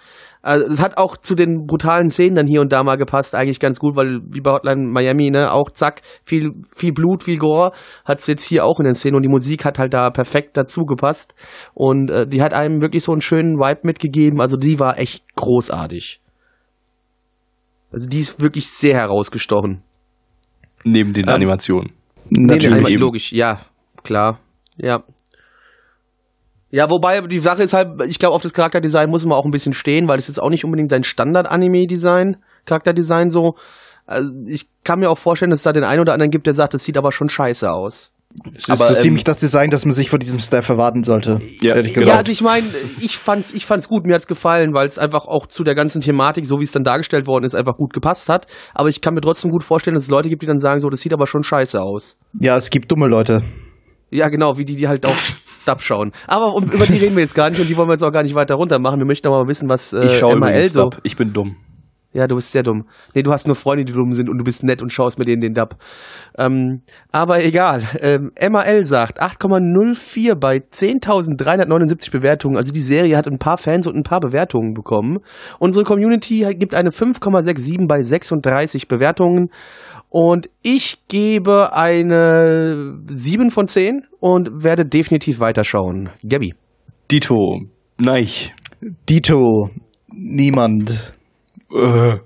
Also, es hat auch zu den brutalen Szenen dann hier und da mal gepasst, eigentlich ganz gut, weil wie bei Hotline Miami, ne, auch zack, viel, viel Blut, viel Gore, hat's jetzt hier auch in den Szenen und die Musik hat halt da perfekt dazu gepasst und äh, die hat einem wirklich so einen schönen Vibe mitgegeben, also die war echt großartig. Also die ist wirklich sehr herausgestochen. Neben den Ähm, Animationen. Nee, nee, Natürlich. einmal logisch, ja, klar. Ja. Ja, wobei die Sache ist halt, ich glaube, auf das Charakterdesign muss man auch ein bisschen stehen, weil es ist auch nicht unbedingt sein Standard-Anime-Design, Charakterdesign so. Also ich kann mir auch vorstellen, dass es da den einen oder anderen gibt, der sagt, das sieht aber schon scheiße aus. Es ist Aber, so ähm, ziemlich das Design, das man sich von diesem Staff erwarten sollte. Ja, ehrlich genau. Ja, gesagt. also ich meine, ich fand's, ich fand's gut, mir hat's gefallen, weil es einfach auch zu der ganzen Thematik, so wie es dann dargestellt worden ist, einfach gut gepasst hat. Aber ich kann mir trotzdem gut vorstellen, dass es Leute gibt, die dann sagen, so, das sieht aber schon scheiße aus. ja, es gibt dumme Leute. Ja, genau, wie die, die halt auf Dub schauen. Aber um, über die reden wir jetzt gar nicht und die wollen wir jetzt auch gar nicht weiter runter machen. Wir möchten aber mal wissen, was Ich äh, schaue ML so. Dub. Ich bin dumm. Ja, du bist sehr dumm. Nee, du hast nur Freunde, die dumm sind und du bist nett und schaust mit denen den Dub. Ähm, aber egal. Ähm, MAL sagt 8,04 bei 10.379 Bewertungen. Also die Serie hat ein paar Fans und ein paar Bewertungen bekommen. Unsere Community gibt eine 5,67 bei 36 Bewertungen. Und ich gebe eine 7 von 10 und werde definitiv weiterschauen. Gabby. Dito. Nein. Dito. Niemand. Äh,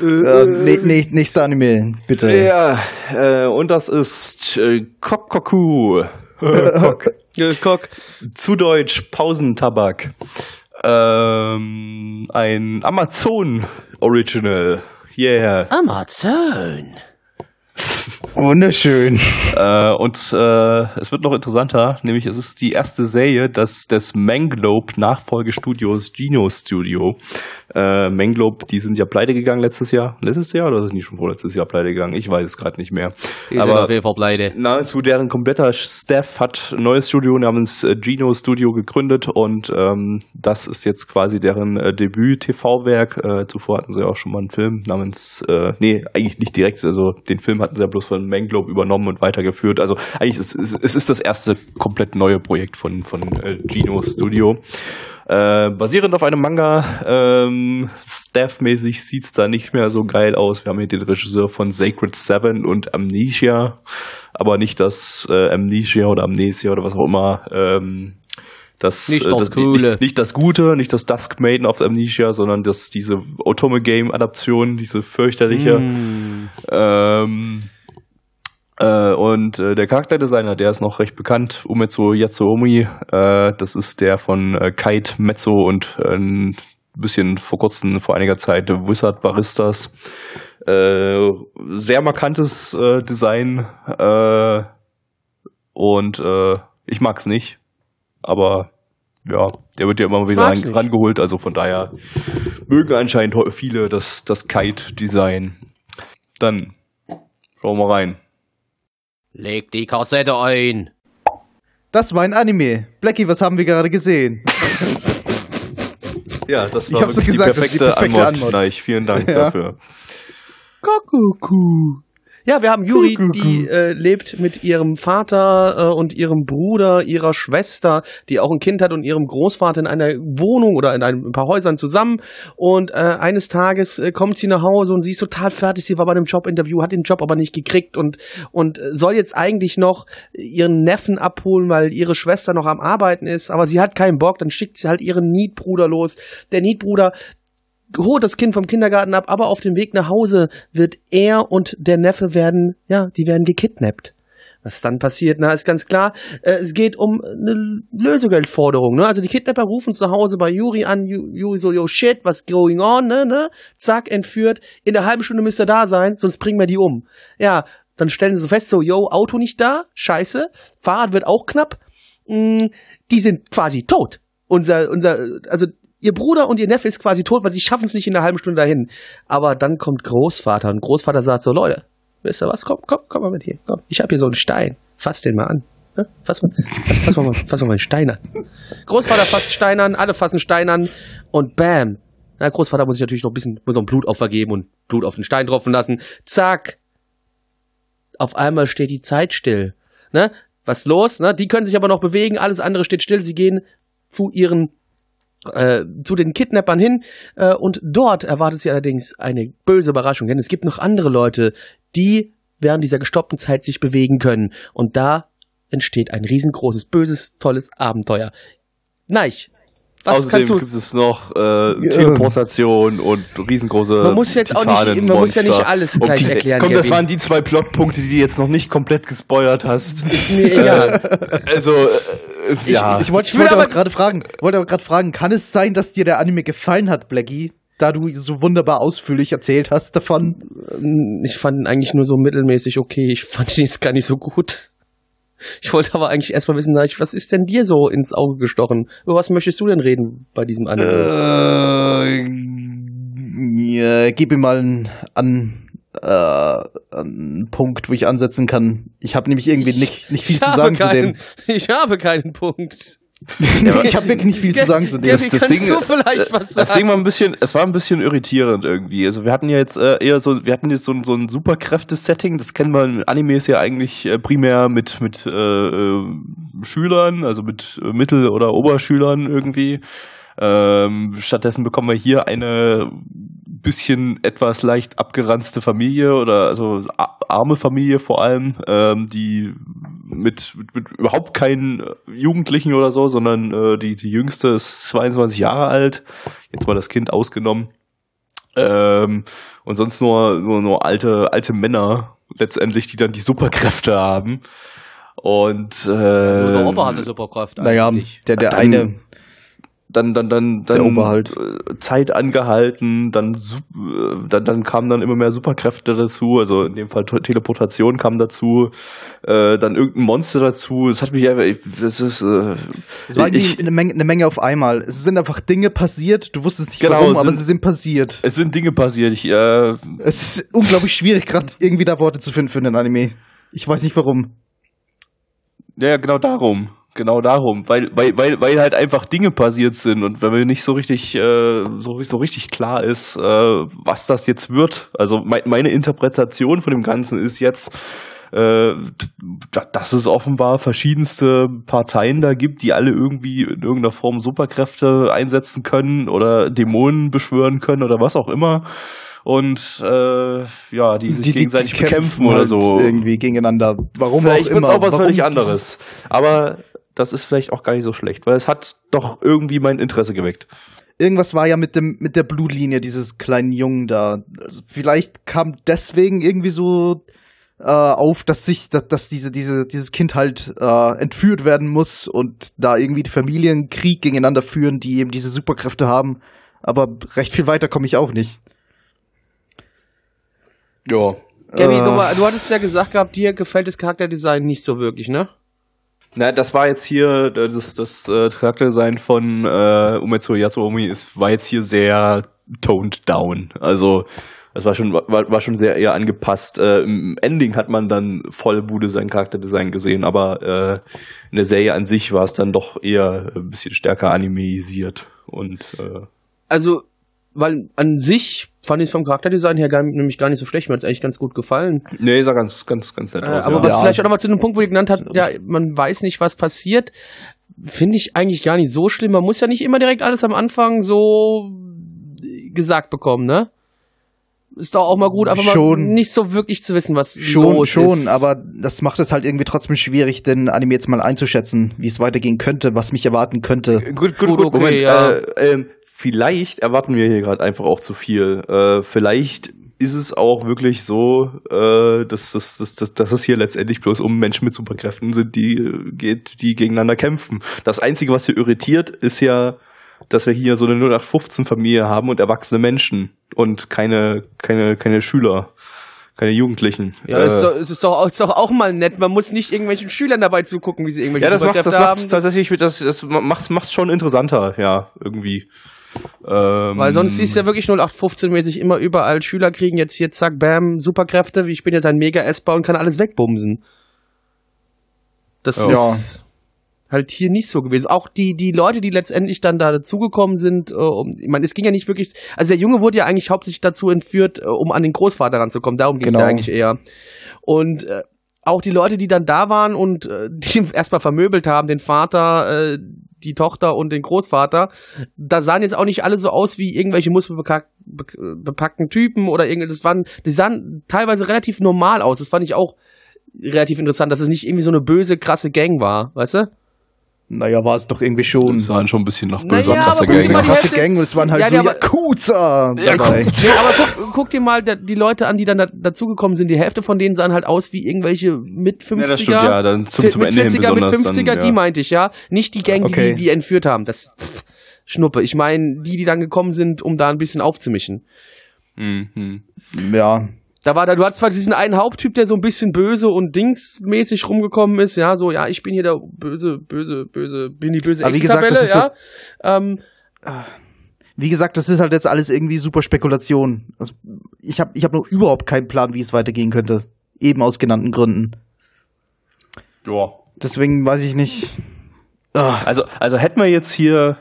Äh, ne, ne, nächster Anime, bitte. ja, äh, und das ist äh, Kokkoku. Kok. Äh, Cock. Zu Deutsch Pausentabak. Ähm, ein Amazon Original. Yeah. Amazon. Wunderschön. Äh, und äh, es wird noch interessanter, nämlich es ist die erste Serie des, des Manglobe Nachfolgestudios Geno Studio. Äh, Manglobe, die sind ja pleite gegangen letztes Jahr. Letztes Jahr oder sind die schon vorletztes Jahr pleite gegangen? Ich weiß es gerade nicht mehr. Die sind Aber auf jeden Fall pleite. nahezu deren kompletter Staff hat ein neues Studio namens äh, Geno Studio gegründet und ähm, das ist jetzt quasi deren äh, Debüt-TV-Werk. Äh, zuvor hatten sie auch schon mal einen Film namens, äh, nee, eigentlich nicht direkt, also den Film hatten sie ja bloß von Manglobe übernommen und weitergeführt. Also eigentlich ist es, es ist das erste komplett neue Projekt von, von äh, Geno Studio. Äh, basierend auf einem Manga, ähm, staffmäßig sieht's da nicht mehr so geil aus. Wir haben hier den Regisseur von Sacred Seven und Amnesia, aber nicht das äh, Amnesia oder Amnesia oder was auch immer. Ähm, das, Nicht äh, das Coole. Nicht, nicht das Gute, nicht das Dusk Maiden of Amnesia, sondern das, diese Otome Game Adaption, diese fürchterliche. Ähm, äh, und äh, der Charakterdesigner, der ist noch recht bekannt, Umetsu Yatsuomi. Äh, das ist der von äh, Kite, Mezzo und äh, ein bisschen vor kurzem, vor einiger Zeit, Wizard Baristas. Äh, sehr markantes äh, Design äh, und äh, ich mag's nicht, aber ja, der wird ja immer wieder ran, rangeholt, also von daher mögen anscheinend viele das, das Kite-Design. Dann schauen wir mal rein. Leg die Kassette ein. Das war ein Anime. Blackie, was haben wir gerade gesehen? Ja, das Ich war hab's doch wirklich gesagt, die das ist die perfekte, perfekte. Neich, vielen Dank Ja. dafür. Kuckuckuck. Ja, wir haben Juri, die äh, lebt mit ihrem Vater äh, und ihrem Bruder, ihrer Schwester, die auch ein Kind hat und ihrem Großvater in einer Wohnung oder in ein paar Häusern zusammen. Und äh, eines Tages äh, kommt sie nach Hause und sie ist total fertig. Sie war bei einem Jobinterview, hat den Job aber nicht gekriegt und und soll jetzt eigentlich noch ihren Neffen abholen, weil ihre Schwester noch am Arbeiten ist. Aber sie hat keinen Bock. Dann schickt sie halt ihren Nietbruder los. Der Nietbruder holt das Kind vom Kindergarten ab, aber auf dem Weg nach Hause wird er und der Neffe werden, ja, die werden gekidnappt. Was dann passiert, na, ist ganz klar. Äh, es geht um eine Lösegeldforderung, ne? Also die Kidnapper rufen zu Hause bei Yuri an, Ju- Yuri so, yo shit, was going on, ne, ne? Zack, entführt. In der halben Stunde müsst ihr da sein, sonst bringen wir die um. Ja, dann stellen sie fest, so, yo, Auto nicht da, scheiße. Fahrrad wird auch knapp. Mm, die sind quasi tot. Unser, unser, also ihr Bruder und ihr Neffe ist quasi tot, weil sie schaffen es nicht in einer halben Stunde dahin. Aber dann kommt Großvater und Großvater sagt so, Leute, wisst ihr was, komm, komm, komm mal mit hier, komm, ich habe hier so einen Stein, fass den mal an. Ne? Fass mal, fass mal, fass mal meinen Stein an. Großvater fasst Stein an, alle fassen Stein an und bam. Na, Großvater muss sich natürlich noch ein bisschen, muss noch Blutopfer geben und Blut auf den Stein tropfen lassen. Zack. Auf einmal steht die Zeit still. Ne? Was los? Ne? Die können sich aber noch bewegen, alles andere steht still. Sie gehen zu ihren äh, zu den Kidnappern hin äh, und dort erwartet sie allerdings eine böse Überraschung, denn es gibt noch andere Leute, die während dieser gestoppten Zeit sich bewegen können und da entsteht ein riesengroßes, böses, tolles Abenteuer. Neich, was kannst Außerdem du... gibt es noch äh, Teleportation und riesengroße Man muss jetzt auch nicht- man muss ja nicht alles Und gleich die, erklären, Komm, das waren die zwei Plotpunkte, die du jetzt noch nicht komplett gespoilert hast. Ist mir egal. Also, äh, ja. Ich wollte Ich ich will wollte aber- aber gerade fragen, wollte aber gerade fragen, kann es sein, dass dir der Anime gefallen hat, Blackie, da du so wunderbar ausführlich erzählt hast davon? Ich fand ihn eigentlich nur so mittelmäßig okay. Ich fand ihn jetzt gar nicht so gut. Ich wollte aber eigentlich erstmal wissen, was ist denn dir so ins Auge gestochen? Über was möchtest du denn reden bei diesem Anime? Äh, ja, gib mir mal einen, an, äh, einen Punkt, wo ich ansetzen kann. Ich habe nämlich irgendwie nicht, nicht viel Ich zu sagen zu keinen, dem. Ich habe keinen Punkt. Ich habe wirklich nicht viel zu sagen zu dem. Das kannst Ding- du vielleicht was Das sagen? Ding war ein bisschen, es war ein bisschen irritierend irgendwie. Also wir hatten ja jetzt äh, eher so, wir hatten jetzt so, ein- so ein Superkräfte-Setting. Das kennen wir in Animes ja eigentlich äh, primär mit mit äh, äh, Schülern, also mit äh, Mittel- oder Oberschülern irgendwie. Ähm, stattdessen bekommen wir hier eine bisschen etwas leicht abgeranzte Familie oder also arme Familie vor allem, ähm, die mit, mit, mit überhaupt keinen äh, Jugendlichen oder so, sondern äh, die, die jüngste ist 22 Jahre alt, jetzt mal das Kind ausgenommen. Ähm, und sonst nur, nur, nur alte, alte Männer letztendlich, die dann die Superkräfte haben. Und äh, Nur der Opa hatte Superkraft Naja, der, der Dann- eine, dann dann dann dann äh, Zeit angehalten, dann äh, dann dann kamen dann immer mehr Superkräfte dazu, also in dem Fall Te- Teleportation kam dazu, äh, dann irgendein Monster dazu. Es hat mich einfach, ich- das ist äh, es war ich, eine, Menge, eine Menge auf einmal. Es sind einfach Dinge passiert, du wusstest nicht Genau, warum, es aber sind- sie sind passiert. es sind Dinge passiert. Ich äh, Es ist unglaublich schwierig, gerade irgendwie da Worte zu finden für einen Anime. Ich weiß nicht warum. ja, genau darum. Genau darum, weil, weil, weil, weil halt einfach Dinge passiert sind und wenn mir nicht so richtig, äh, so, so richtig klar ist, äh, was das jetzt wird. Also mei- meine Interpretation von dem Ganzen ist jetzt, äh, da- dass es offenbar verschiedenste Parteien da gibt, die alle irgendwie in irgendeiner Form Superkräfte einsetzen können oder Dämonen beschwören können oder was auch immer. Und äh, ja, die sich gegenseitig bekämpfen oder halt so. Irgendwie gegeneinander. Warum Vielleicht auch immer. auch was Warum völlig anderes. Aber das ist vielleicht auch gar nicht so schlecht, weil es hat doch irgendwie mein Interesse geweckt. Irgendwas war ja mit dem mit der Blutlinie dieses kleinen Jungen da. Also vielleicht kam deswegen irgendwie so äh, auf, dass sich, dass, dass diese, diese, dieses Kind halt äh, entführt werden muss und da irgendwie die Familien Krieg gegeneinander führen, die eben diese Superkräfte haben. Aber recht viel weiter komme ich auch nicht. Ja. Gabi, Äh. nochmal, du hattest ja gesagt gehabt, dir gefällt das Charakterdesign nicht so wirklich, ne? Na, das war jetzt hier, das, das äh, Charakterdesign von äh, Umetsu Yasuomi ist, war jetzt hier sehr toned down. Also, das war schon, war, war schon sehr eher angepasst. Äh, Im Ending hat man dann voll Bude sein Charakterdesign gesehen, aber äh, in der Serie an sich war es dann doch eher ein bisschen stärker animisiert und äh, Also, weil an sich fand ich es vom Charakterdesign her gar, nämlich gar nicht so schlecht. Mir hat es eigentlich ganz gut gefallen. nee, sah ganz, ganz, ganz nett Äh, aus. aber ja. was Ja. vielleicht auch nochmal zu dem Punkt, wo ihr genannt habt, ja, man weiß nicht, was passiert, finde ich eigentlich gar nicht so schlimm. Man muss ja nicht immer direkt alles am Anfang so gesagt bekommen, ne? Ist doch auch mal gut, aber Schon. mal nicht so wirklich zu wissen, was Schon, los schon, ist. aber das macht es halt irgendwie trotzdem schwierig, den Anime jetzt mal einzuschätzen, wie es weitergehen könnte, was mich erwarten könnte. Gut, gut, Gut, gut, okay, Moment. ja. Äh, ähm, vielleicht erwarten wir hier gerade einfach auch zu viel. Äh, vielleicht ist es auch wirklich so, äh, dass, dass, dass, dass, dass es hier letztendlich bloß um Menschen mit Superkräften sind, die äh, geht, die gegeneinander kämpfen. Das Einzige, was hier irritiert, ist ja, dass wir hier so eine 0815-Familie haben und erwachsene Menschen und keine, keine, keine Schüler, keine Jugendlichen. Ja, Äh, es, ist doch, es ist, doch, auch- ist doch auch mal nett. Man muss nicht irgendwelchen Schülern dabei zugucken, wie sie irgendwelche ja, das macht das macht's haben. tatsächlich, das, das macht's, macht's schon interessanter, ja, irgendwie. Ähm, Weil sonst siehst du ja wirklich 0815-mäßig immer überall Schüler kriegen jetzt hier, zack, bam, Superkräfte. Ich bin jetzt ein Mega-Essbar und kann alles wegbumsen. Das Ja. ist halt hier nicht so gewesen. Auch die, die Leute, die letztendlich dann da dazugekommen sind, äh, um, ich meine, es ging ja nicht wirklich, also der Junge wurde ja eigentlich hauptsächlich dazu entführt, äh, um an den Großvater ranzukommen. Darum ging es Genau. ja eigentlich eher. Und äh, auch die Leute, die dann da waren und äh, die erstmal vermöbelt haben, den Vater, äh, die Tochter und den Großvater, da sahen jetzt auch nicht alle so aus wie irgendwelche muskelbepackten Typen oder irgendwas. Das waren, die sahen teilweise relativ normal aus. Das fand ich auch relativ interessant, dass es nicht irgendwie so eine böse, krasse Gang war, weißt du? Naja, war es doch irgendwie schon. Das sahen schon ein bisschen nach Naja, böser, aber krasser guck Böse, mal, Gang. die krasse Hälfte- Gang und es waren halt Ja, so die aber- Yakuza Ja, dabei. Nee, aber guck, guck dir mal die Leute an, die dann da, dazugekommen sind. Die Hälfte von denen sahen halt aus wie irgendwelche mit 50er. Ja, das stimmt, ja, dann zum, zum mit Ende hin 40er, mit besonders. 50er, dann, die ja. meinte ich, ja. Nicht die Gang, Okay. die die entführt haben. Das pff, Schnuppe. Ich meine, die, die dann gekommen sind, um da ein bisschen aufzumischen. Mhm. Ja, Da war da, du hattest zwar diesen einen Haupttyp, der so ein bisschen böse und dingsmäßig rumgekommen ist, ja, so, ja, ich bin hier der böse, böse, böse, bin die böse Aber wie gesagt, das ist ja. Ähm, wie gesagt, das ist halt jetzt alles irgendwie super Spekulation. Also, ich habe ich hab noch überhaupt keinen Plan, wie es weitergehen könnte. Eben aus genannten Gründen. Ja. Deswegen weiß ich nicht. Ah, Also, also hätten wir jetzt hier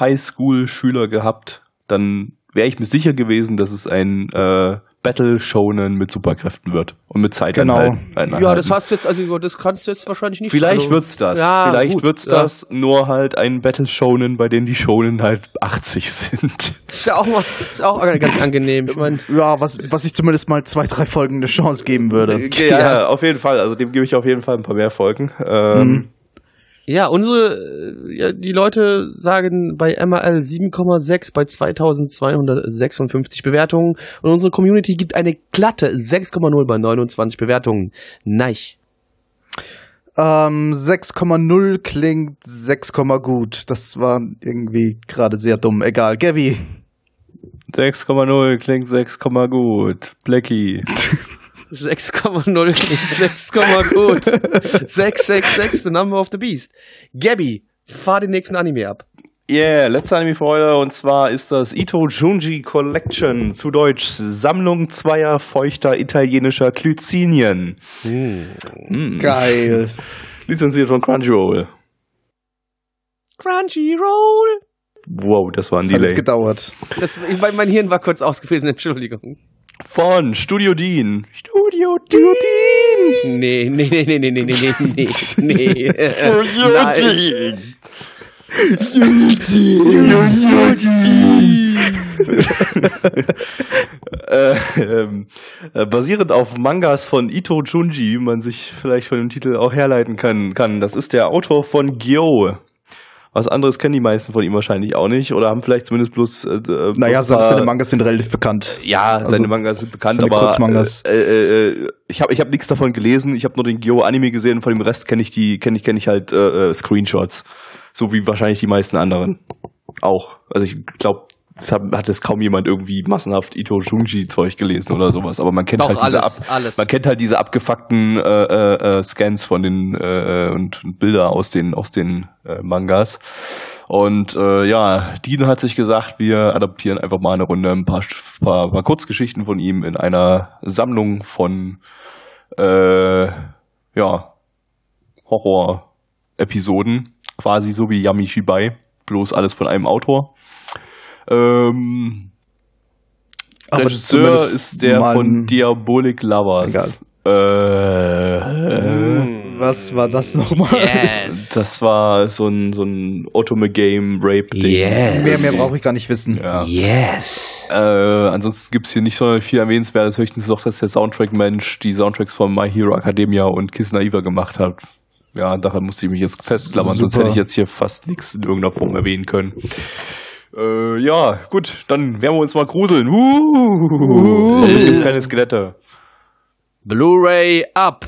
Highschool-Schüler gehabt, dann wäre ich mir sicher gewesen, dass es ein äh, Battle Shonen mit Superkräften wird und mit Zeit. Genau. Ja, das hast du jetzt, also das kannst du jetzt wahrscheinlich nicht Vielleicht also, wird's das. Ja, Vielleicht gut, wird's ja. das. Nur halt ein Battle Shonen, bei denen die Shonen halt 80 sind. Ist ja auch mal, ist auch ganz angenehm. Ich meine, ja, was, was ich zumindest mal zwei, drei Folgen eine Chance geben würde. Ja, ja, auf jeden Fall. Also dem gebe ich auf jeden Fall ein paar mehr Folgen. Ähm, Mhm. Ja, unsere, äh, ja, die Leute sagen bei MRL 7,6 bei 2256 Bewertungen und unsere Community gibt eine glatte 6,0 bei 29 Bewertungen. Nein. Ähm, 6,0 klingt 6, gut. Das war irgendwie gerade sehr dumm. Egal. Gabby. 6,0 klingt 6, gut. Blackie. 6,0 klingt 6, gut. 666, the number of the beast. Gabby, fahr den nächsten Anime ab. Yeah, letzter Anime für heute und zwar ist das Ito Junji Collection, zu Deutsch Sammlung zweier feuchter italienischer Glycinien. Mm. Geil. Lizenziert von Crunchyroll. Crunchyroll. Wow, das war ein Das hat Delay. gedauert. Das, ich, mein mein Hirn war kurz ausgefressen, Entschuldigung. Von Studio Dean. Studio Dean. Nee, nee, nee, nee, nee, nee, nee, nee, nee. nee. Nein. äh, ähm, äh, basierend auf Mangas von Ito Junji, man sich vielleicht von dem Titel auch herleiten kann. kann. Das ist der Autor von Gyo. Was anderes kennen die meisten von ihm wahrscheinlich auch nicht oder haben vielleicht zumindest bloß. Äh, äh, bloß Naja, paar- seine Mangas sind relativ bekannt. Ja, Also, seine Mangas sind bekannt, aber Kurzmangas. Äh, äh, äh, ich habe ich hab nichts davon gelesen. Ich habe nur den Gyo Anime gesehen. Von dem Rest kenne ich die kenne ich kenne ich halt äh, äh, Screenshots, so wie wahrscheinlich die meisten anderen auch. Also ich glaube, es hat, hat es kaum jemand irgendwie massenhaft Ito Junji Zeug gelesen oder sowas. Aber man kennt Doch, halt diese alles, ab, alles. man kennt halt diese abgefuckten äh, äh, äh, Scans von den äh, und, Bilder aus den aus den äh, Mangas. Und äh, ja, Dean hat sich gesagt, wir adaptieren einfach mal eine Runde ein paar, paar, paar Kurzgeschichten von ihm in einer Sammlung von äh, ja, Horror-Episoden, quasi so wie Yami Shibai, bloß alles von einem Autor. Ähm, Aber Regisseur ist der von Diabolic Lovers. Egal. Äh, Was war das nochmal? Yes. das war so ein, so ein Otome-Game-Rape-Ding. Yes. Mehr, mehr brauche ich gar nicht wissen. Ja. Yes. Äh, ansonsten gibt's hier nicht so viel erwähnenswertes. Höchstens noch, dass der Soundtrack-Mensch die Soundtracks von My Hero Academia und Kiss Naiva gemacht hat. Ja, daran musste ich mich jetzt festklammern, sonst Super. hätte ich jetzt hier fast nichts in irgendeiner Form erwähnen können. Äh, ja, gut, dann werden wir uns mal gruseln. Uh, Hoffentlich gibt's keine Skelette. Blu-ray ab.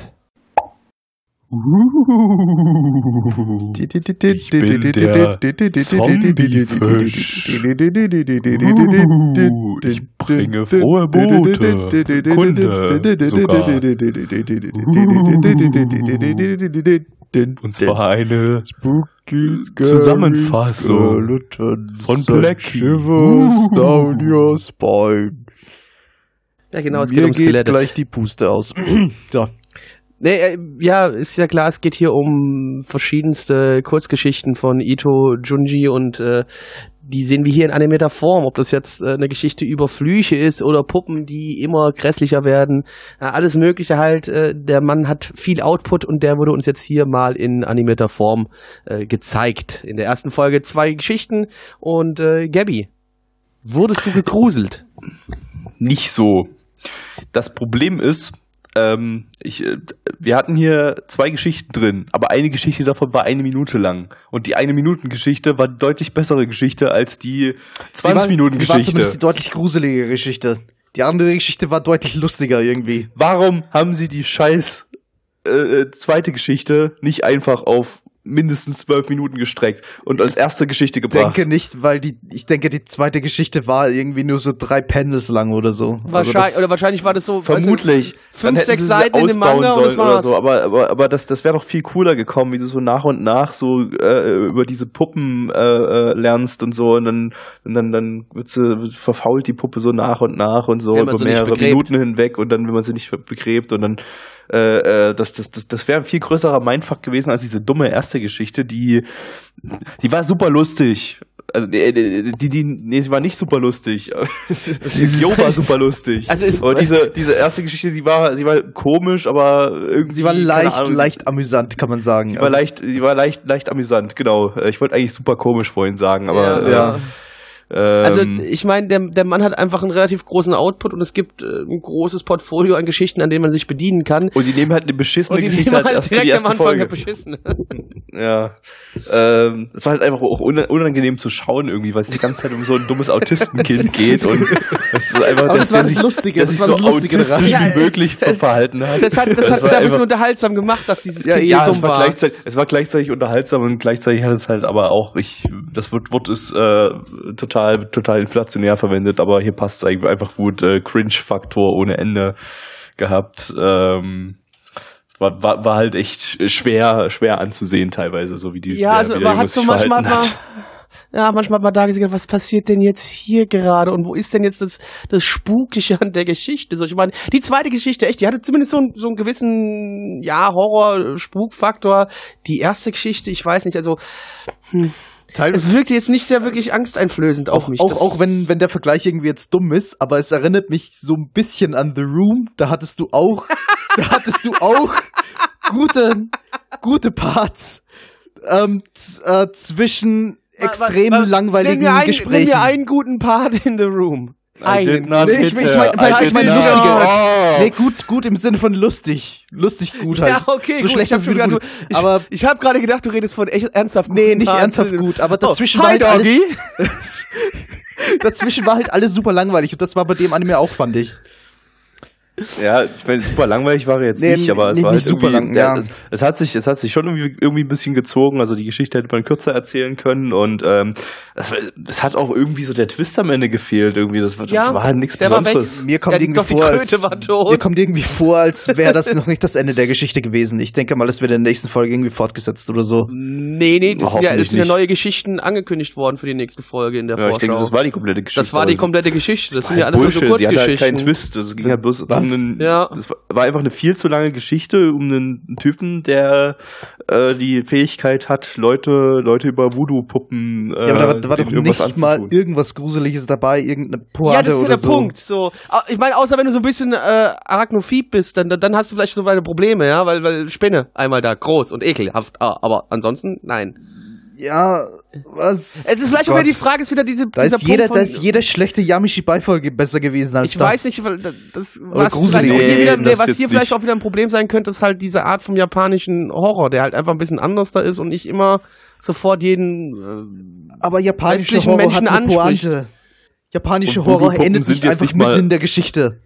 Ich bin der Zombiefisch. Ich bringe frohe Bote. Kunde sogar. Und zwar eine Zusammenfassung von Blackie. down your spine. Ja, genau, es geht Mir um geht gleich die Puste aus. so. Nee, äh, ja, ist ja klar, es geht hier um verschiedenste Kurzgeschichten von Ito Junji und äh, die sehen wir hier in animierter Form. Ob das jetzt äh, eine Geschichte über Flüche ist oder Puppen, die immer grässlicher werden. Ja, alles Mögliche halt. Äh, der Mann hat viel Output und der wurde uns jetzt hier mal in animierter Form äh, gezeigt. In der ersten Folge zwei Geschichten und äh, Gabby, wurdest du gegruselt? Nicht so. Das Problem ist, ähm, ich, äh, wir hatten hier zwei Geschichten drin, aber eine Geschichte davon war eine Minute lang. Und die eine Minuten Geschichte war deutlich bessere Geschichte als die 20 Minuten Sie war Geschichte. zumindest die deutlich gruselige Geschichte. Die andere Geschichte war deutlich lustiger irgendwie. Warum haben sie die scheiß äh, äh, zweite Geschichte nicht einfach auf mindestens zwölf Minuten gestreckt und als erste Geschichte Ich gebracht? denke nicht, weil die, ich denke, die zweite Geschichte war irgendwie nur so drei Panels lang oder so. Also Wahrscheinlich, das- oder wahrscheinlich war das so. Vermutlich. weißt du, Dann Fünf, sechs Seiten in dem Manga und das sollen oder war's. so. Aber, aber, aber das, das wäre doch viel cooler gekommen, wie du so nach und nach so äh, über diese Puppen äh, äh, lernst und so und dann, und dann, dann wird sie, verfault die Puppe so nach und nach und so über mehrere. Minuten hinweg und dann, wenn man sie nicht begräbt und dann äh, äh, das, das, das, das wäre ein viel größerer Mindfuck gewesen als diese dumme erste Geschichte, die, die war super lustig. Also die, die, die, nee, sie war nicht super lustig. Jo war super lustig. Also es- aber diese, diese erste Geschichte, die war, sie war komisch, aber irgendwie. Sie war leicht, Ahnung, leicht amüsant, kann man sagen. Die war Also, leicht, die war leicht, leicht amüsant, genau. Äh, Ich wollte eigentlich super komisch vorhin sagen, aber Ja. äh, ja. Also ähm, ich meine, der, der Mann hat einfach einen relativ großen Output und es gibt äh, ein großes Portfolio an Geschichten, an denen man sich bedienen kann. und die nehmen halt eine beschissene Und die Geschichte halt erst für die direkt am erste Anfang Folge. beschissen. Ja. Ähm, es war halt einfach auch un- unangenehm zu schauen irgendwie, weil es die ganze Zeit um so ein dummes Autistenkind geht und das ist einfach, Aber das war das sich, Lustige, der das sich war so das Lustige daran. autistisch Ja, wie möglich verhalten hat. Das hat das, Das hat es ja ein bisschen unterhaltsam gemacht, dass dieses Ja, Kind ja, so Ja, dumm es war, war. gleichzeitig, es war gleichzeitig unterhaltsam und gleichzeitig hat es halt aber auch, ich, das Wort, Wort ist äh, total, total inflationär verwendet, aber hier passt es einfach gut, äh, Cringe-Faktor ohne Ende gehabt. Ähm, war, war, war halt echt schwer, schwer anzusehen teilweise, so wie die Ja, also man hat so manchmal hat ja, manchmal hat man da gesehen, was passiert denn jetzt hier gerade und wo ist denn jetzt das, das Spukliche an der Geschichte? So, ich meine, die zweite Geschichte, echt, die hatte zumindest so, einen- so einen gewissen, ja, Horror-Spukfaktor. Die erste Geschichte, ich weiß nicht, also, es wirkte jetzt nicht sehr wirklich angsteinflößend auf auch, mich. auch, Das- auch wenn, wenn der Vergleich irgendwie jetzt dumm ist, aber es erinnert mich so ein bisschen an The Room. Da hattest du auch, da hattest du auch gute, gute Parts ähm, äh, zwischen extrem langweiligen nenn mir einen, Gesprächen. Nenn mir einen guten Part in The Room. Not Nee, ich- ich her. mein- I ich meine lustige. Oh. Nee, gut, gut im Sinne von lustig. Lustig gut halt. Ja, okay, so gut. schlecht ich hab ist du- ich, Aber ich habe gerade gedacht, du redest von echt ernsthaft Nee, nicht Parts. ernsthaft gut, aber dazwischen oh, war hi, halt alles, dazwischen war halt alles super langweilig und das war bei dem Anime auch, fand ich. Ja, ich meine, super langweilig war er jetzt Nee, nicht, aber es nicht- war halt super irgendwie, lang, ja. es, es hat sich, es hat sich schon irgendwie, irgendwie ein bisschen gezogen. Also die Geschichte hätte man kürzer erzählen können und ähm, es, es hat auch irgendwie so der Twist am Ende gefehlt. Irgendwie, das war, das Ja, war halt nichts Besonderes. Mir kommt Ja, irgendwie vor, als, mir kommt irgendwie vor, als wäre das noch nicht das Ende der Geschichte gewesen. Ich denke mal, das wird in der nächsten Folge irgendwie fortgesetzt oder so. Nee, nee, das sind ja, es sind ja neue Geschichten angekündigt worden für die nächste Folge in der Ja, ich Vorschau. denke, das war die komplette Geschichte. Das war die Also, komplette Geschichte. Das sind war ja halt alles nur so Bullshit. Die hatte halt keinen Kurzgeschichten. Twist. Das ging halt bloß Was? Um einen, Ja. das war- einfach eine viel zu lange Geschichte um einen Typen, der äh, die Fähigkeit hat, Leute, Leute über Voodoo-Puppen äh, Ja, aber da war, da war doch nicht mal anzutun. irgendwas Gruseliges dabei, irgendeine Ja, Poade das ist ja oder der so. Punkt. So, Ah, ich meine, außer wenn du so ein bisschen äh, arachnophib bist, dann, dann hast du vielleicht so deine Probleme, ja, weil, weil Spinne einmal da groß und ekelhaft. Ah, aber ansonsten, nein. Ja, was? Es ist vielleicht auch Gott. wieder die Frage, ist wieder diese, Da dieser ist, jeder, Punkt da von, ist jede schlechte Yamishi-Beifolge besser gewesen als Ich das. weiß nicht, weil das, was gruselig vielleicht auch hier, wieder, nee, das was hier vielleicht nicht. auch wieder ein Problem sein könnte, ist halt diese Art vom japanischen Horror, der halt einfach ein bisschen anders da ist und nicht immer sofort jeden. Aber japanische Horror Menschen hat eine anspricht. Pointe. Japanische Und Horror endet sind nicht einfach nicht mal- mitten in der Geschichte.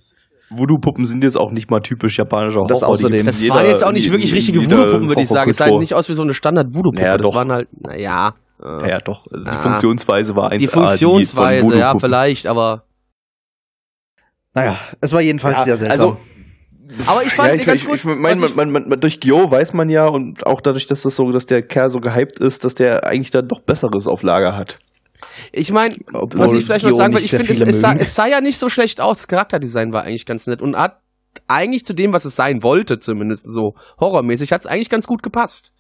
Voodoo-Puppen sind jetzt auch nicht mal typisch japanischer Horror. Das außerdem. Das waren jeder- jetzt auch nicht wirklich richtige Voodoo-Puppen, würde ich sagen. Es sah Horrorkultur. nicht aus wie so eine Standard-Voodoo-Puppe. Naja, das doch. waren halt, naja. äh, Ja, doch. Die Ah. Funktionsweise war 1A. die Funktionsweise, ja, vielleicht, aber. Naja, es war jedenfalls Ja, sehr seltsam. also- Aber ich fand ja, ich, ganz ich, gut. ich mein, man, man, man, durch Gyo weiß man ja und auch dadurch, dass das so, dass der Kerl so gehypt ist, dass der eigentlich dann doch Besseres auf Lager hat. Ich meine, was ich vielleicht noch sagen will, ich finde, es, es, sah, es sah ja nicht so schlecht aus. Das Charakterdesign war eigentlich ganz nett und hat eigentlich zu dem, was es sein wollte, zumindest so horrormäßig, hat es eigentlich ganz gut gepasst.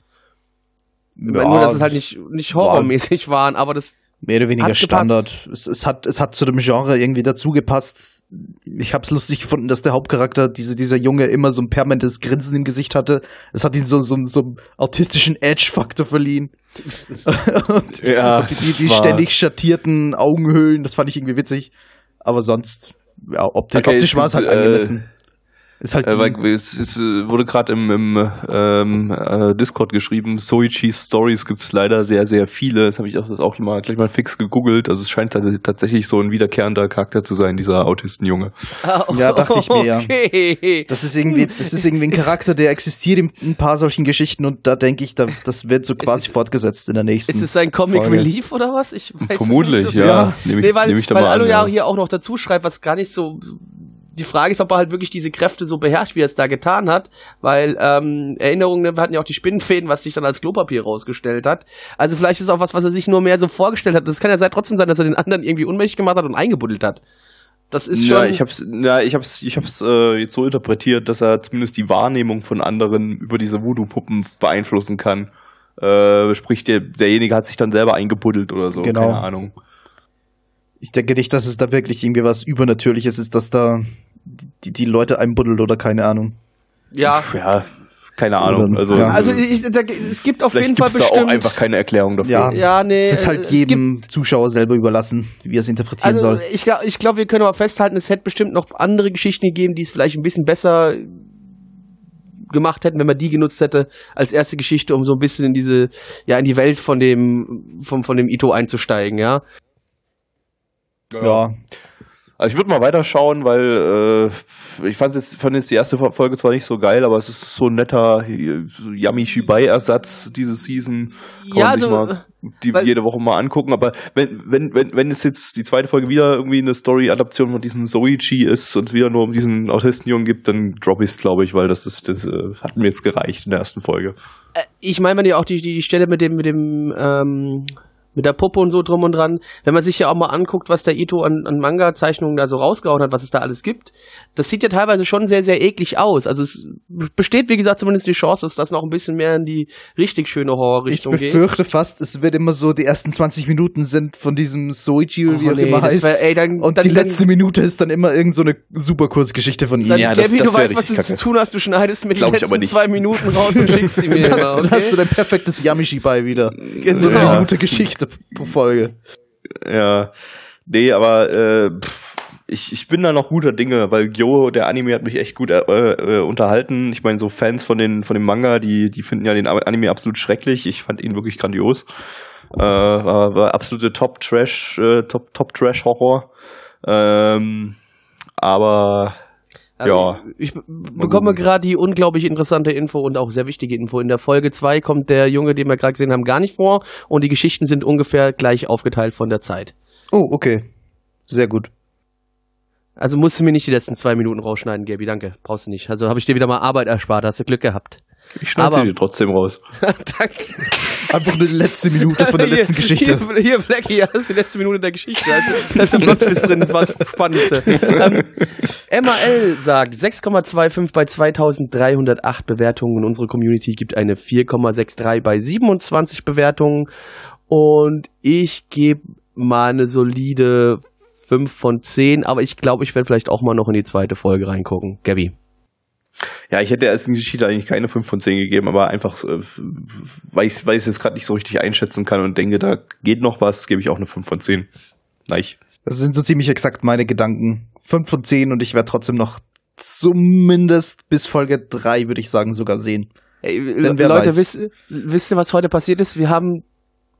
Meine, Ja, nur, dass es halt nicht, nicht horrormäßig waren, aber das. Mehr oder weniger Hat gepasst. Standard. Es, es, hat, es hat zu dem Genre irgendwie dazugepasst. Ich hab's lustig gefunden, dass der Hauptcharakter, diese, dieser Junge, immer so ein permanentes Grinsen im Gesicht hatte. Es hat ihn so, so, so einen autistischen Edge-Faktor verliehen. und, Ja, und die, die, ständig schattierten Augenhöhlen, das fand ich irgendwie witzig. Aber sonst, ja, optisch, Okay, optisch war es halt gibt, äh, angemessen. Ist halt Äh, weil es, es wurde gerade im, im ähm, äh, Discord geschrieben, Soichis Stories gibt es leider sehr, sehr viele. Das habe ich auch, das auch mal gleich mal fix gegoogelt. Also es scheint tat- tatsächlich so ein wiederkehrender Charakter zu sein, dieser Autistenjunge. Ja, dachte ich mir, ja. Okay. Das ist irgendwie, das ist irgendwie ein Charakter, der existiert in ein paar solchen Geschichten und da denke ich, da, das wird so quasi ist- fortgesetzt in der nächsten. Ist es ein Comic Folge. Relief oder was? Ich weiß es Vermutlich, nicht so. ja. Ja. Nehme ich, nee, weil, nehm ich da weil mal Alu an. Ja. hier auch noch dazu schreibt, was gar nicht so. Die Frage ist, ob er halt wirklich diese Kräfte so beherrscht, wie er es da getan hat, weil ähm, Erinnerungen, wir hatten ja auch die Spinnenfäden, was sich dann als Klopapier rausgestellt hat. Also vielleicht ist es auch was, was er sich nur mehr so vorgestellt hat. Das kann ja sein, trotzdem sein, dass er den anderen irgendwie unmächtig gemacht hat und eingebuddelt hat. Das ist ja, schon. ich hab's, ja, ich hab's, ich hab's äh, jetzt so interpretiert, dass er zumindest die Wahrnehmung von anderen über diese Voodoo-Puppen beeinflussen kann. Äh, sprich, der, derjenige hat sich dann selber eingebuddelt oder so. Genau. Keine Ahnung. Ich denke nicht, dass es da wirklich irgendwie was Übernatürliches ist, dass da die, die Leute einbuddelt oder keine Ahnung. ja. Ja, keine Ahnung. Also, Ja. Also ich, da, es gibt auf jeden Fall gibt's da auch bestimmt. einfach keine Erklärung dafür. Ja, Ja, nee, es ist halt jedem Zuschauer selber überlassen, wie er es interpretieren also soll. ich glaube, ich glaub, wir können aber festhalten, es hätte bestimmt noch andere Geschichten gegeben, die es vielleicht ein bisschen besser gemacht hätten, wenn man die genutzt hätte als erste Geschichte, um so ein bisschen in diese, ja, in die Welt von dem, von, von dem Ito einzusteigen, ja. Ja, Also ich würde mal weiterschauen, weil äh, ich fand jetzt, fand jetzt die erste Folge zwar nicht so geil, aber es ist so ein netter äh, so Yummy Shibai-Ersatz diese Season. Kann Ja, man sich also, mal die weil- jede Woche mal angucken. Aber wenn, wenn, wenn, wenn es jetzt die zweite Folge wieder irgendwie eine Story-Adaption von diesem Soichi ist und es wieder nur um diesen Autistenjungen gibt, dann drop ich es, glaube ich, weil das, ist, das äh, hat mir jetzt gereicht in der ersten Folge. ich meine, wenn ihr auch die, die Stelle mit dem, mit dem, ähm, mit der Puppe und so drum und dran, wenn man sich ja auch mal anguckt, was der Ito an, an Manga-Zeichnungen da so rausgehauen hat, was es da alles gibt, das sieht ja teilweise schon sehr, sehr eklig aus. Also es besteht, wie gesagt, zumindest die Chance, dass das noch ein bisschen mehr in die richtig schöne ich Horrorrichtung geht. befürchte fast, es wird immer so, die ersten 20 Minuten sind von diesem Soichi, wie nee, immer das heißt. wär- ey, dann- und dann- die dann- letzte Minute ist dann immer irgend so eine super Kurzgeschichte von ihm. Dann, Ja, das- Gabby, das du weißt, was du zu tun hast. Du schneidest mir die ich letzten zwei Minuten raus und schickst die mir Dann immer, hast, dann hast du okay? dein perfektes Yamishibai wieder. Genau. So eine Ja. gute Geschichte pro Folge. Ja, nee, aber äh, pff, ich, ich bin da noch guter Dinge, weil Gyo, der Anime hat mich echt gut äh, äh, unterhalten. Ich meine, so Fans von den von dem Manga, die die finden ja den Anime absolut schrecklich. Ich fand ihn wirklich grandios. Äh, war, war absolute Top Trash, äh, Top Top. Ähm, aber ja, Ähm, Ich be- bekomme gerade die unglaublich interessante Info und auch sehr wichtige Info. In der Folge 2 kommt der Junge, den wir gerade gesehen haben, gar nicht vor und die Geschichten sind ungefähr gleich aufgeteilt von der Zeit. Oh, okay. Sehr gut. Also musst du mir nicht die letzten zwei Minuten rausschneiden, Gaby, danke. Brauchst du nicht. Also habe ich dir wieder mal Arbeit erspart, hast du Glück gehabt. Ich schneide sie dir trotzdem raus. danke. Einfach die letzte Minute von der Hier- letzten Geschichte. Hier, hier Blackie, hier hast du die letzte Minute der Geschichte. Da ist, da ist ein Plotfist drin, das war das Spannendste. ähm, MAL sagt 6,25 bei 2308 Bewertungen und unsere Community gibt eine 4,63 bei 27 Bewertungen und ich gebe mal eine solide 5 von 10, aber ich glaube, ich werde vielleicht auch mal noch in die zweite Folge reingucken. Gabby. Ja, ich hätte der ersten Geschichte eigentlich keine 5 von 10 gegeben, aber einfach, äh, weil ich weil es jetzt gerade nicht so richtig einschätzen kann und denke, da geht noch was, gebe ich auch eine 5 von 10. Nein. Das sind so ziemlich exakt meine Gedanken. 5 von 10 und ich werde trotzdem noch zumindest bis Folge 3, würde ich sagen, sogar sehen. Ey, Leute, wisst, wisst ihr, was heute passiert ist? Wir haben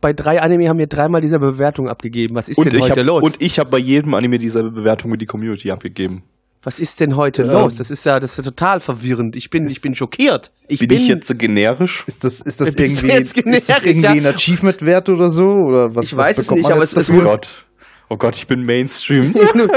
bei drei Anime haben wir dreimal diese Bewertung abgegeben. Was ist Und denn heute hab, los? und ich habe bei jedem Anime dieselbe Bewertung wie die Community abgegeben. Was ist denn heute Ähm. los? Das ist ja, das ist ja total verwirrend. Ich bin, ich bin schockiert. Ich Bin, bin, ich jetzt so generisch? Ist das, ist das Bist du irgendwie, jetzt ist das generisch, irgendwie ja? ein Achievement-Wert oder so? Oder was, Ich was weiß es bekommt nicht, aber es- es Oh? Gott. Oh Gott, ich bin Mainstream. nee,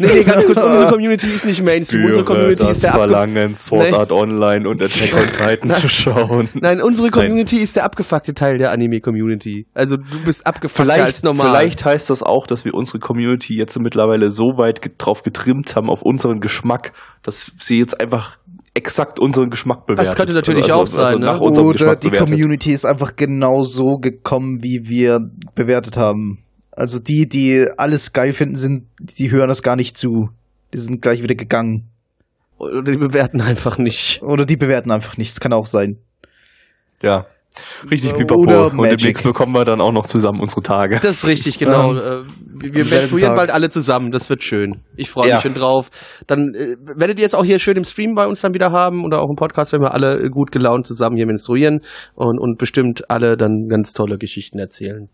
nee, ganz kurz, unsere Community ist nicht Mainstream. Unsere Community das ist der Verlangen, Sword. Art Online und Attack on Titan zu schauen. Nein, unsere Nein. Community ist der abgefuckte Teil der Anime-Community. Also du bist abgefuckter Vielleicht, als normal. vielleicht heißt das auch, dass wir unsere Community jetzt mittlerweile so weit drauf getrimmt haben auf unseren Geschmack, dass sie jetzt einfach exakt unseren Geschmack bewertet. Also, könnte natürlich auch sein, ne? nach unserem Oder Geschmack die bewertet. Community ist einfach genau so gekommen, wie wir bewertet haben. Also die, die alles geil finden, sind, die hören das gar nicht zu. Die sind gleich wieder gegangen. Oder die bewerten einfach nicht. Oder die bewerten einfach nichts. Kann auch sein. Ja. Richtig Oder pipapo. Und Magic. demnächst bekommen wir dann auch noch zusammen unsere Tage. Das ist richtig, genau. Ähm, Äh, wir menstruieren bald alle zusammen. Das wird schön. Ich freue mich Ja. schon drauf. Dann äh, werdet ihr jetzt auch hier schön im Stream bei uns dann wieder haben oder auch im Podcast, wenn wir alle äh, gut gelaunt zusammen hier menstruieren und, und bestimmt alle dann ganz tolle Geschichten erzählen.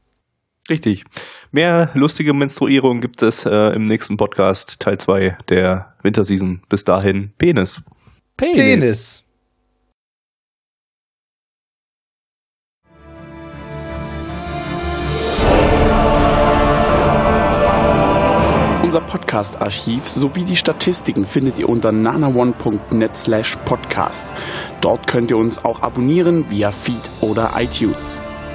Richtig. Mehr lustige Menstruierung gibt es äh, im nächsten Podcast, Teil 2 der Winterseason. Bis dahin, Penis. Penis. Unser Podcast-Archiv sowie die Statistiken findet ihr unter nanaone.net slash podcast. Dort könnt ihr uns auch abonnieren via Feed oder iTunes.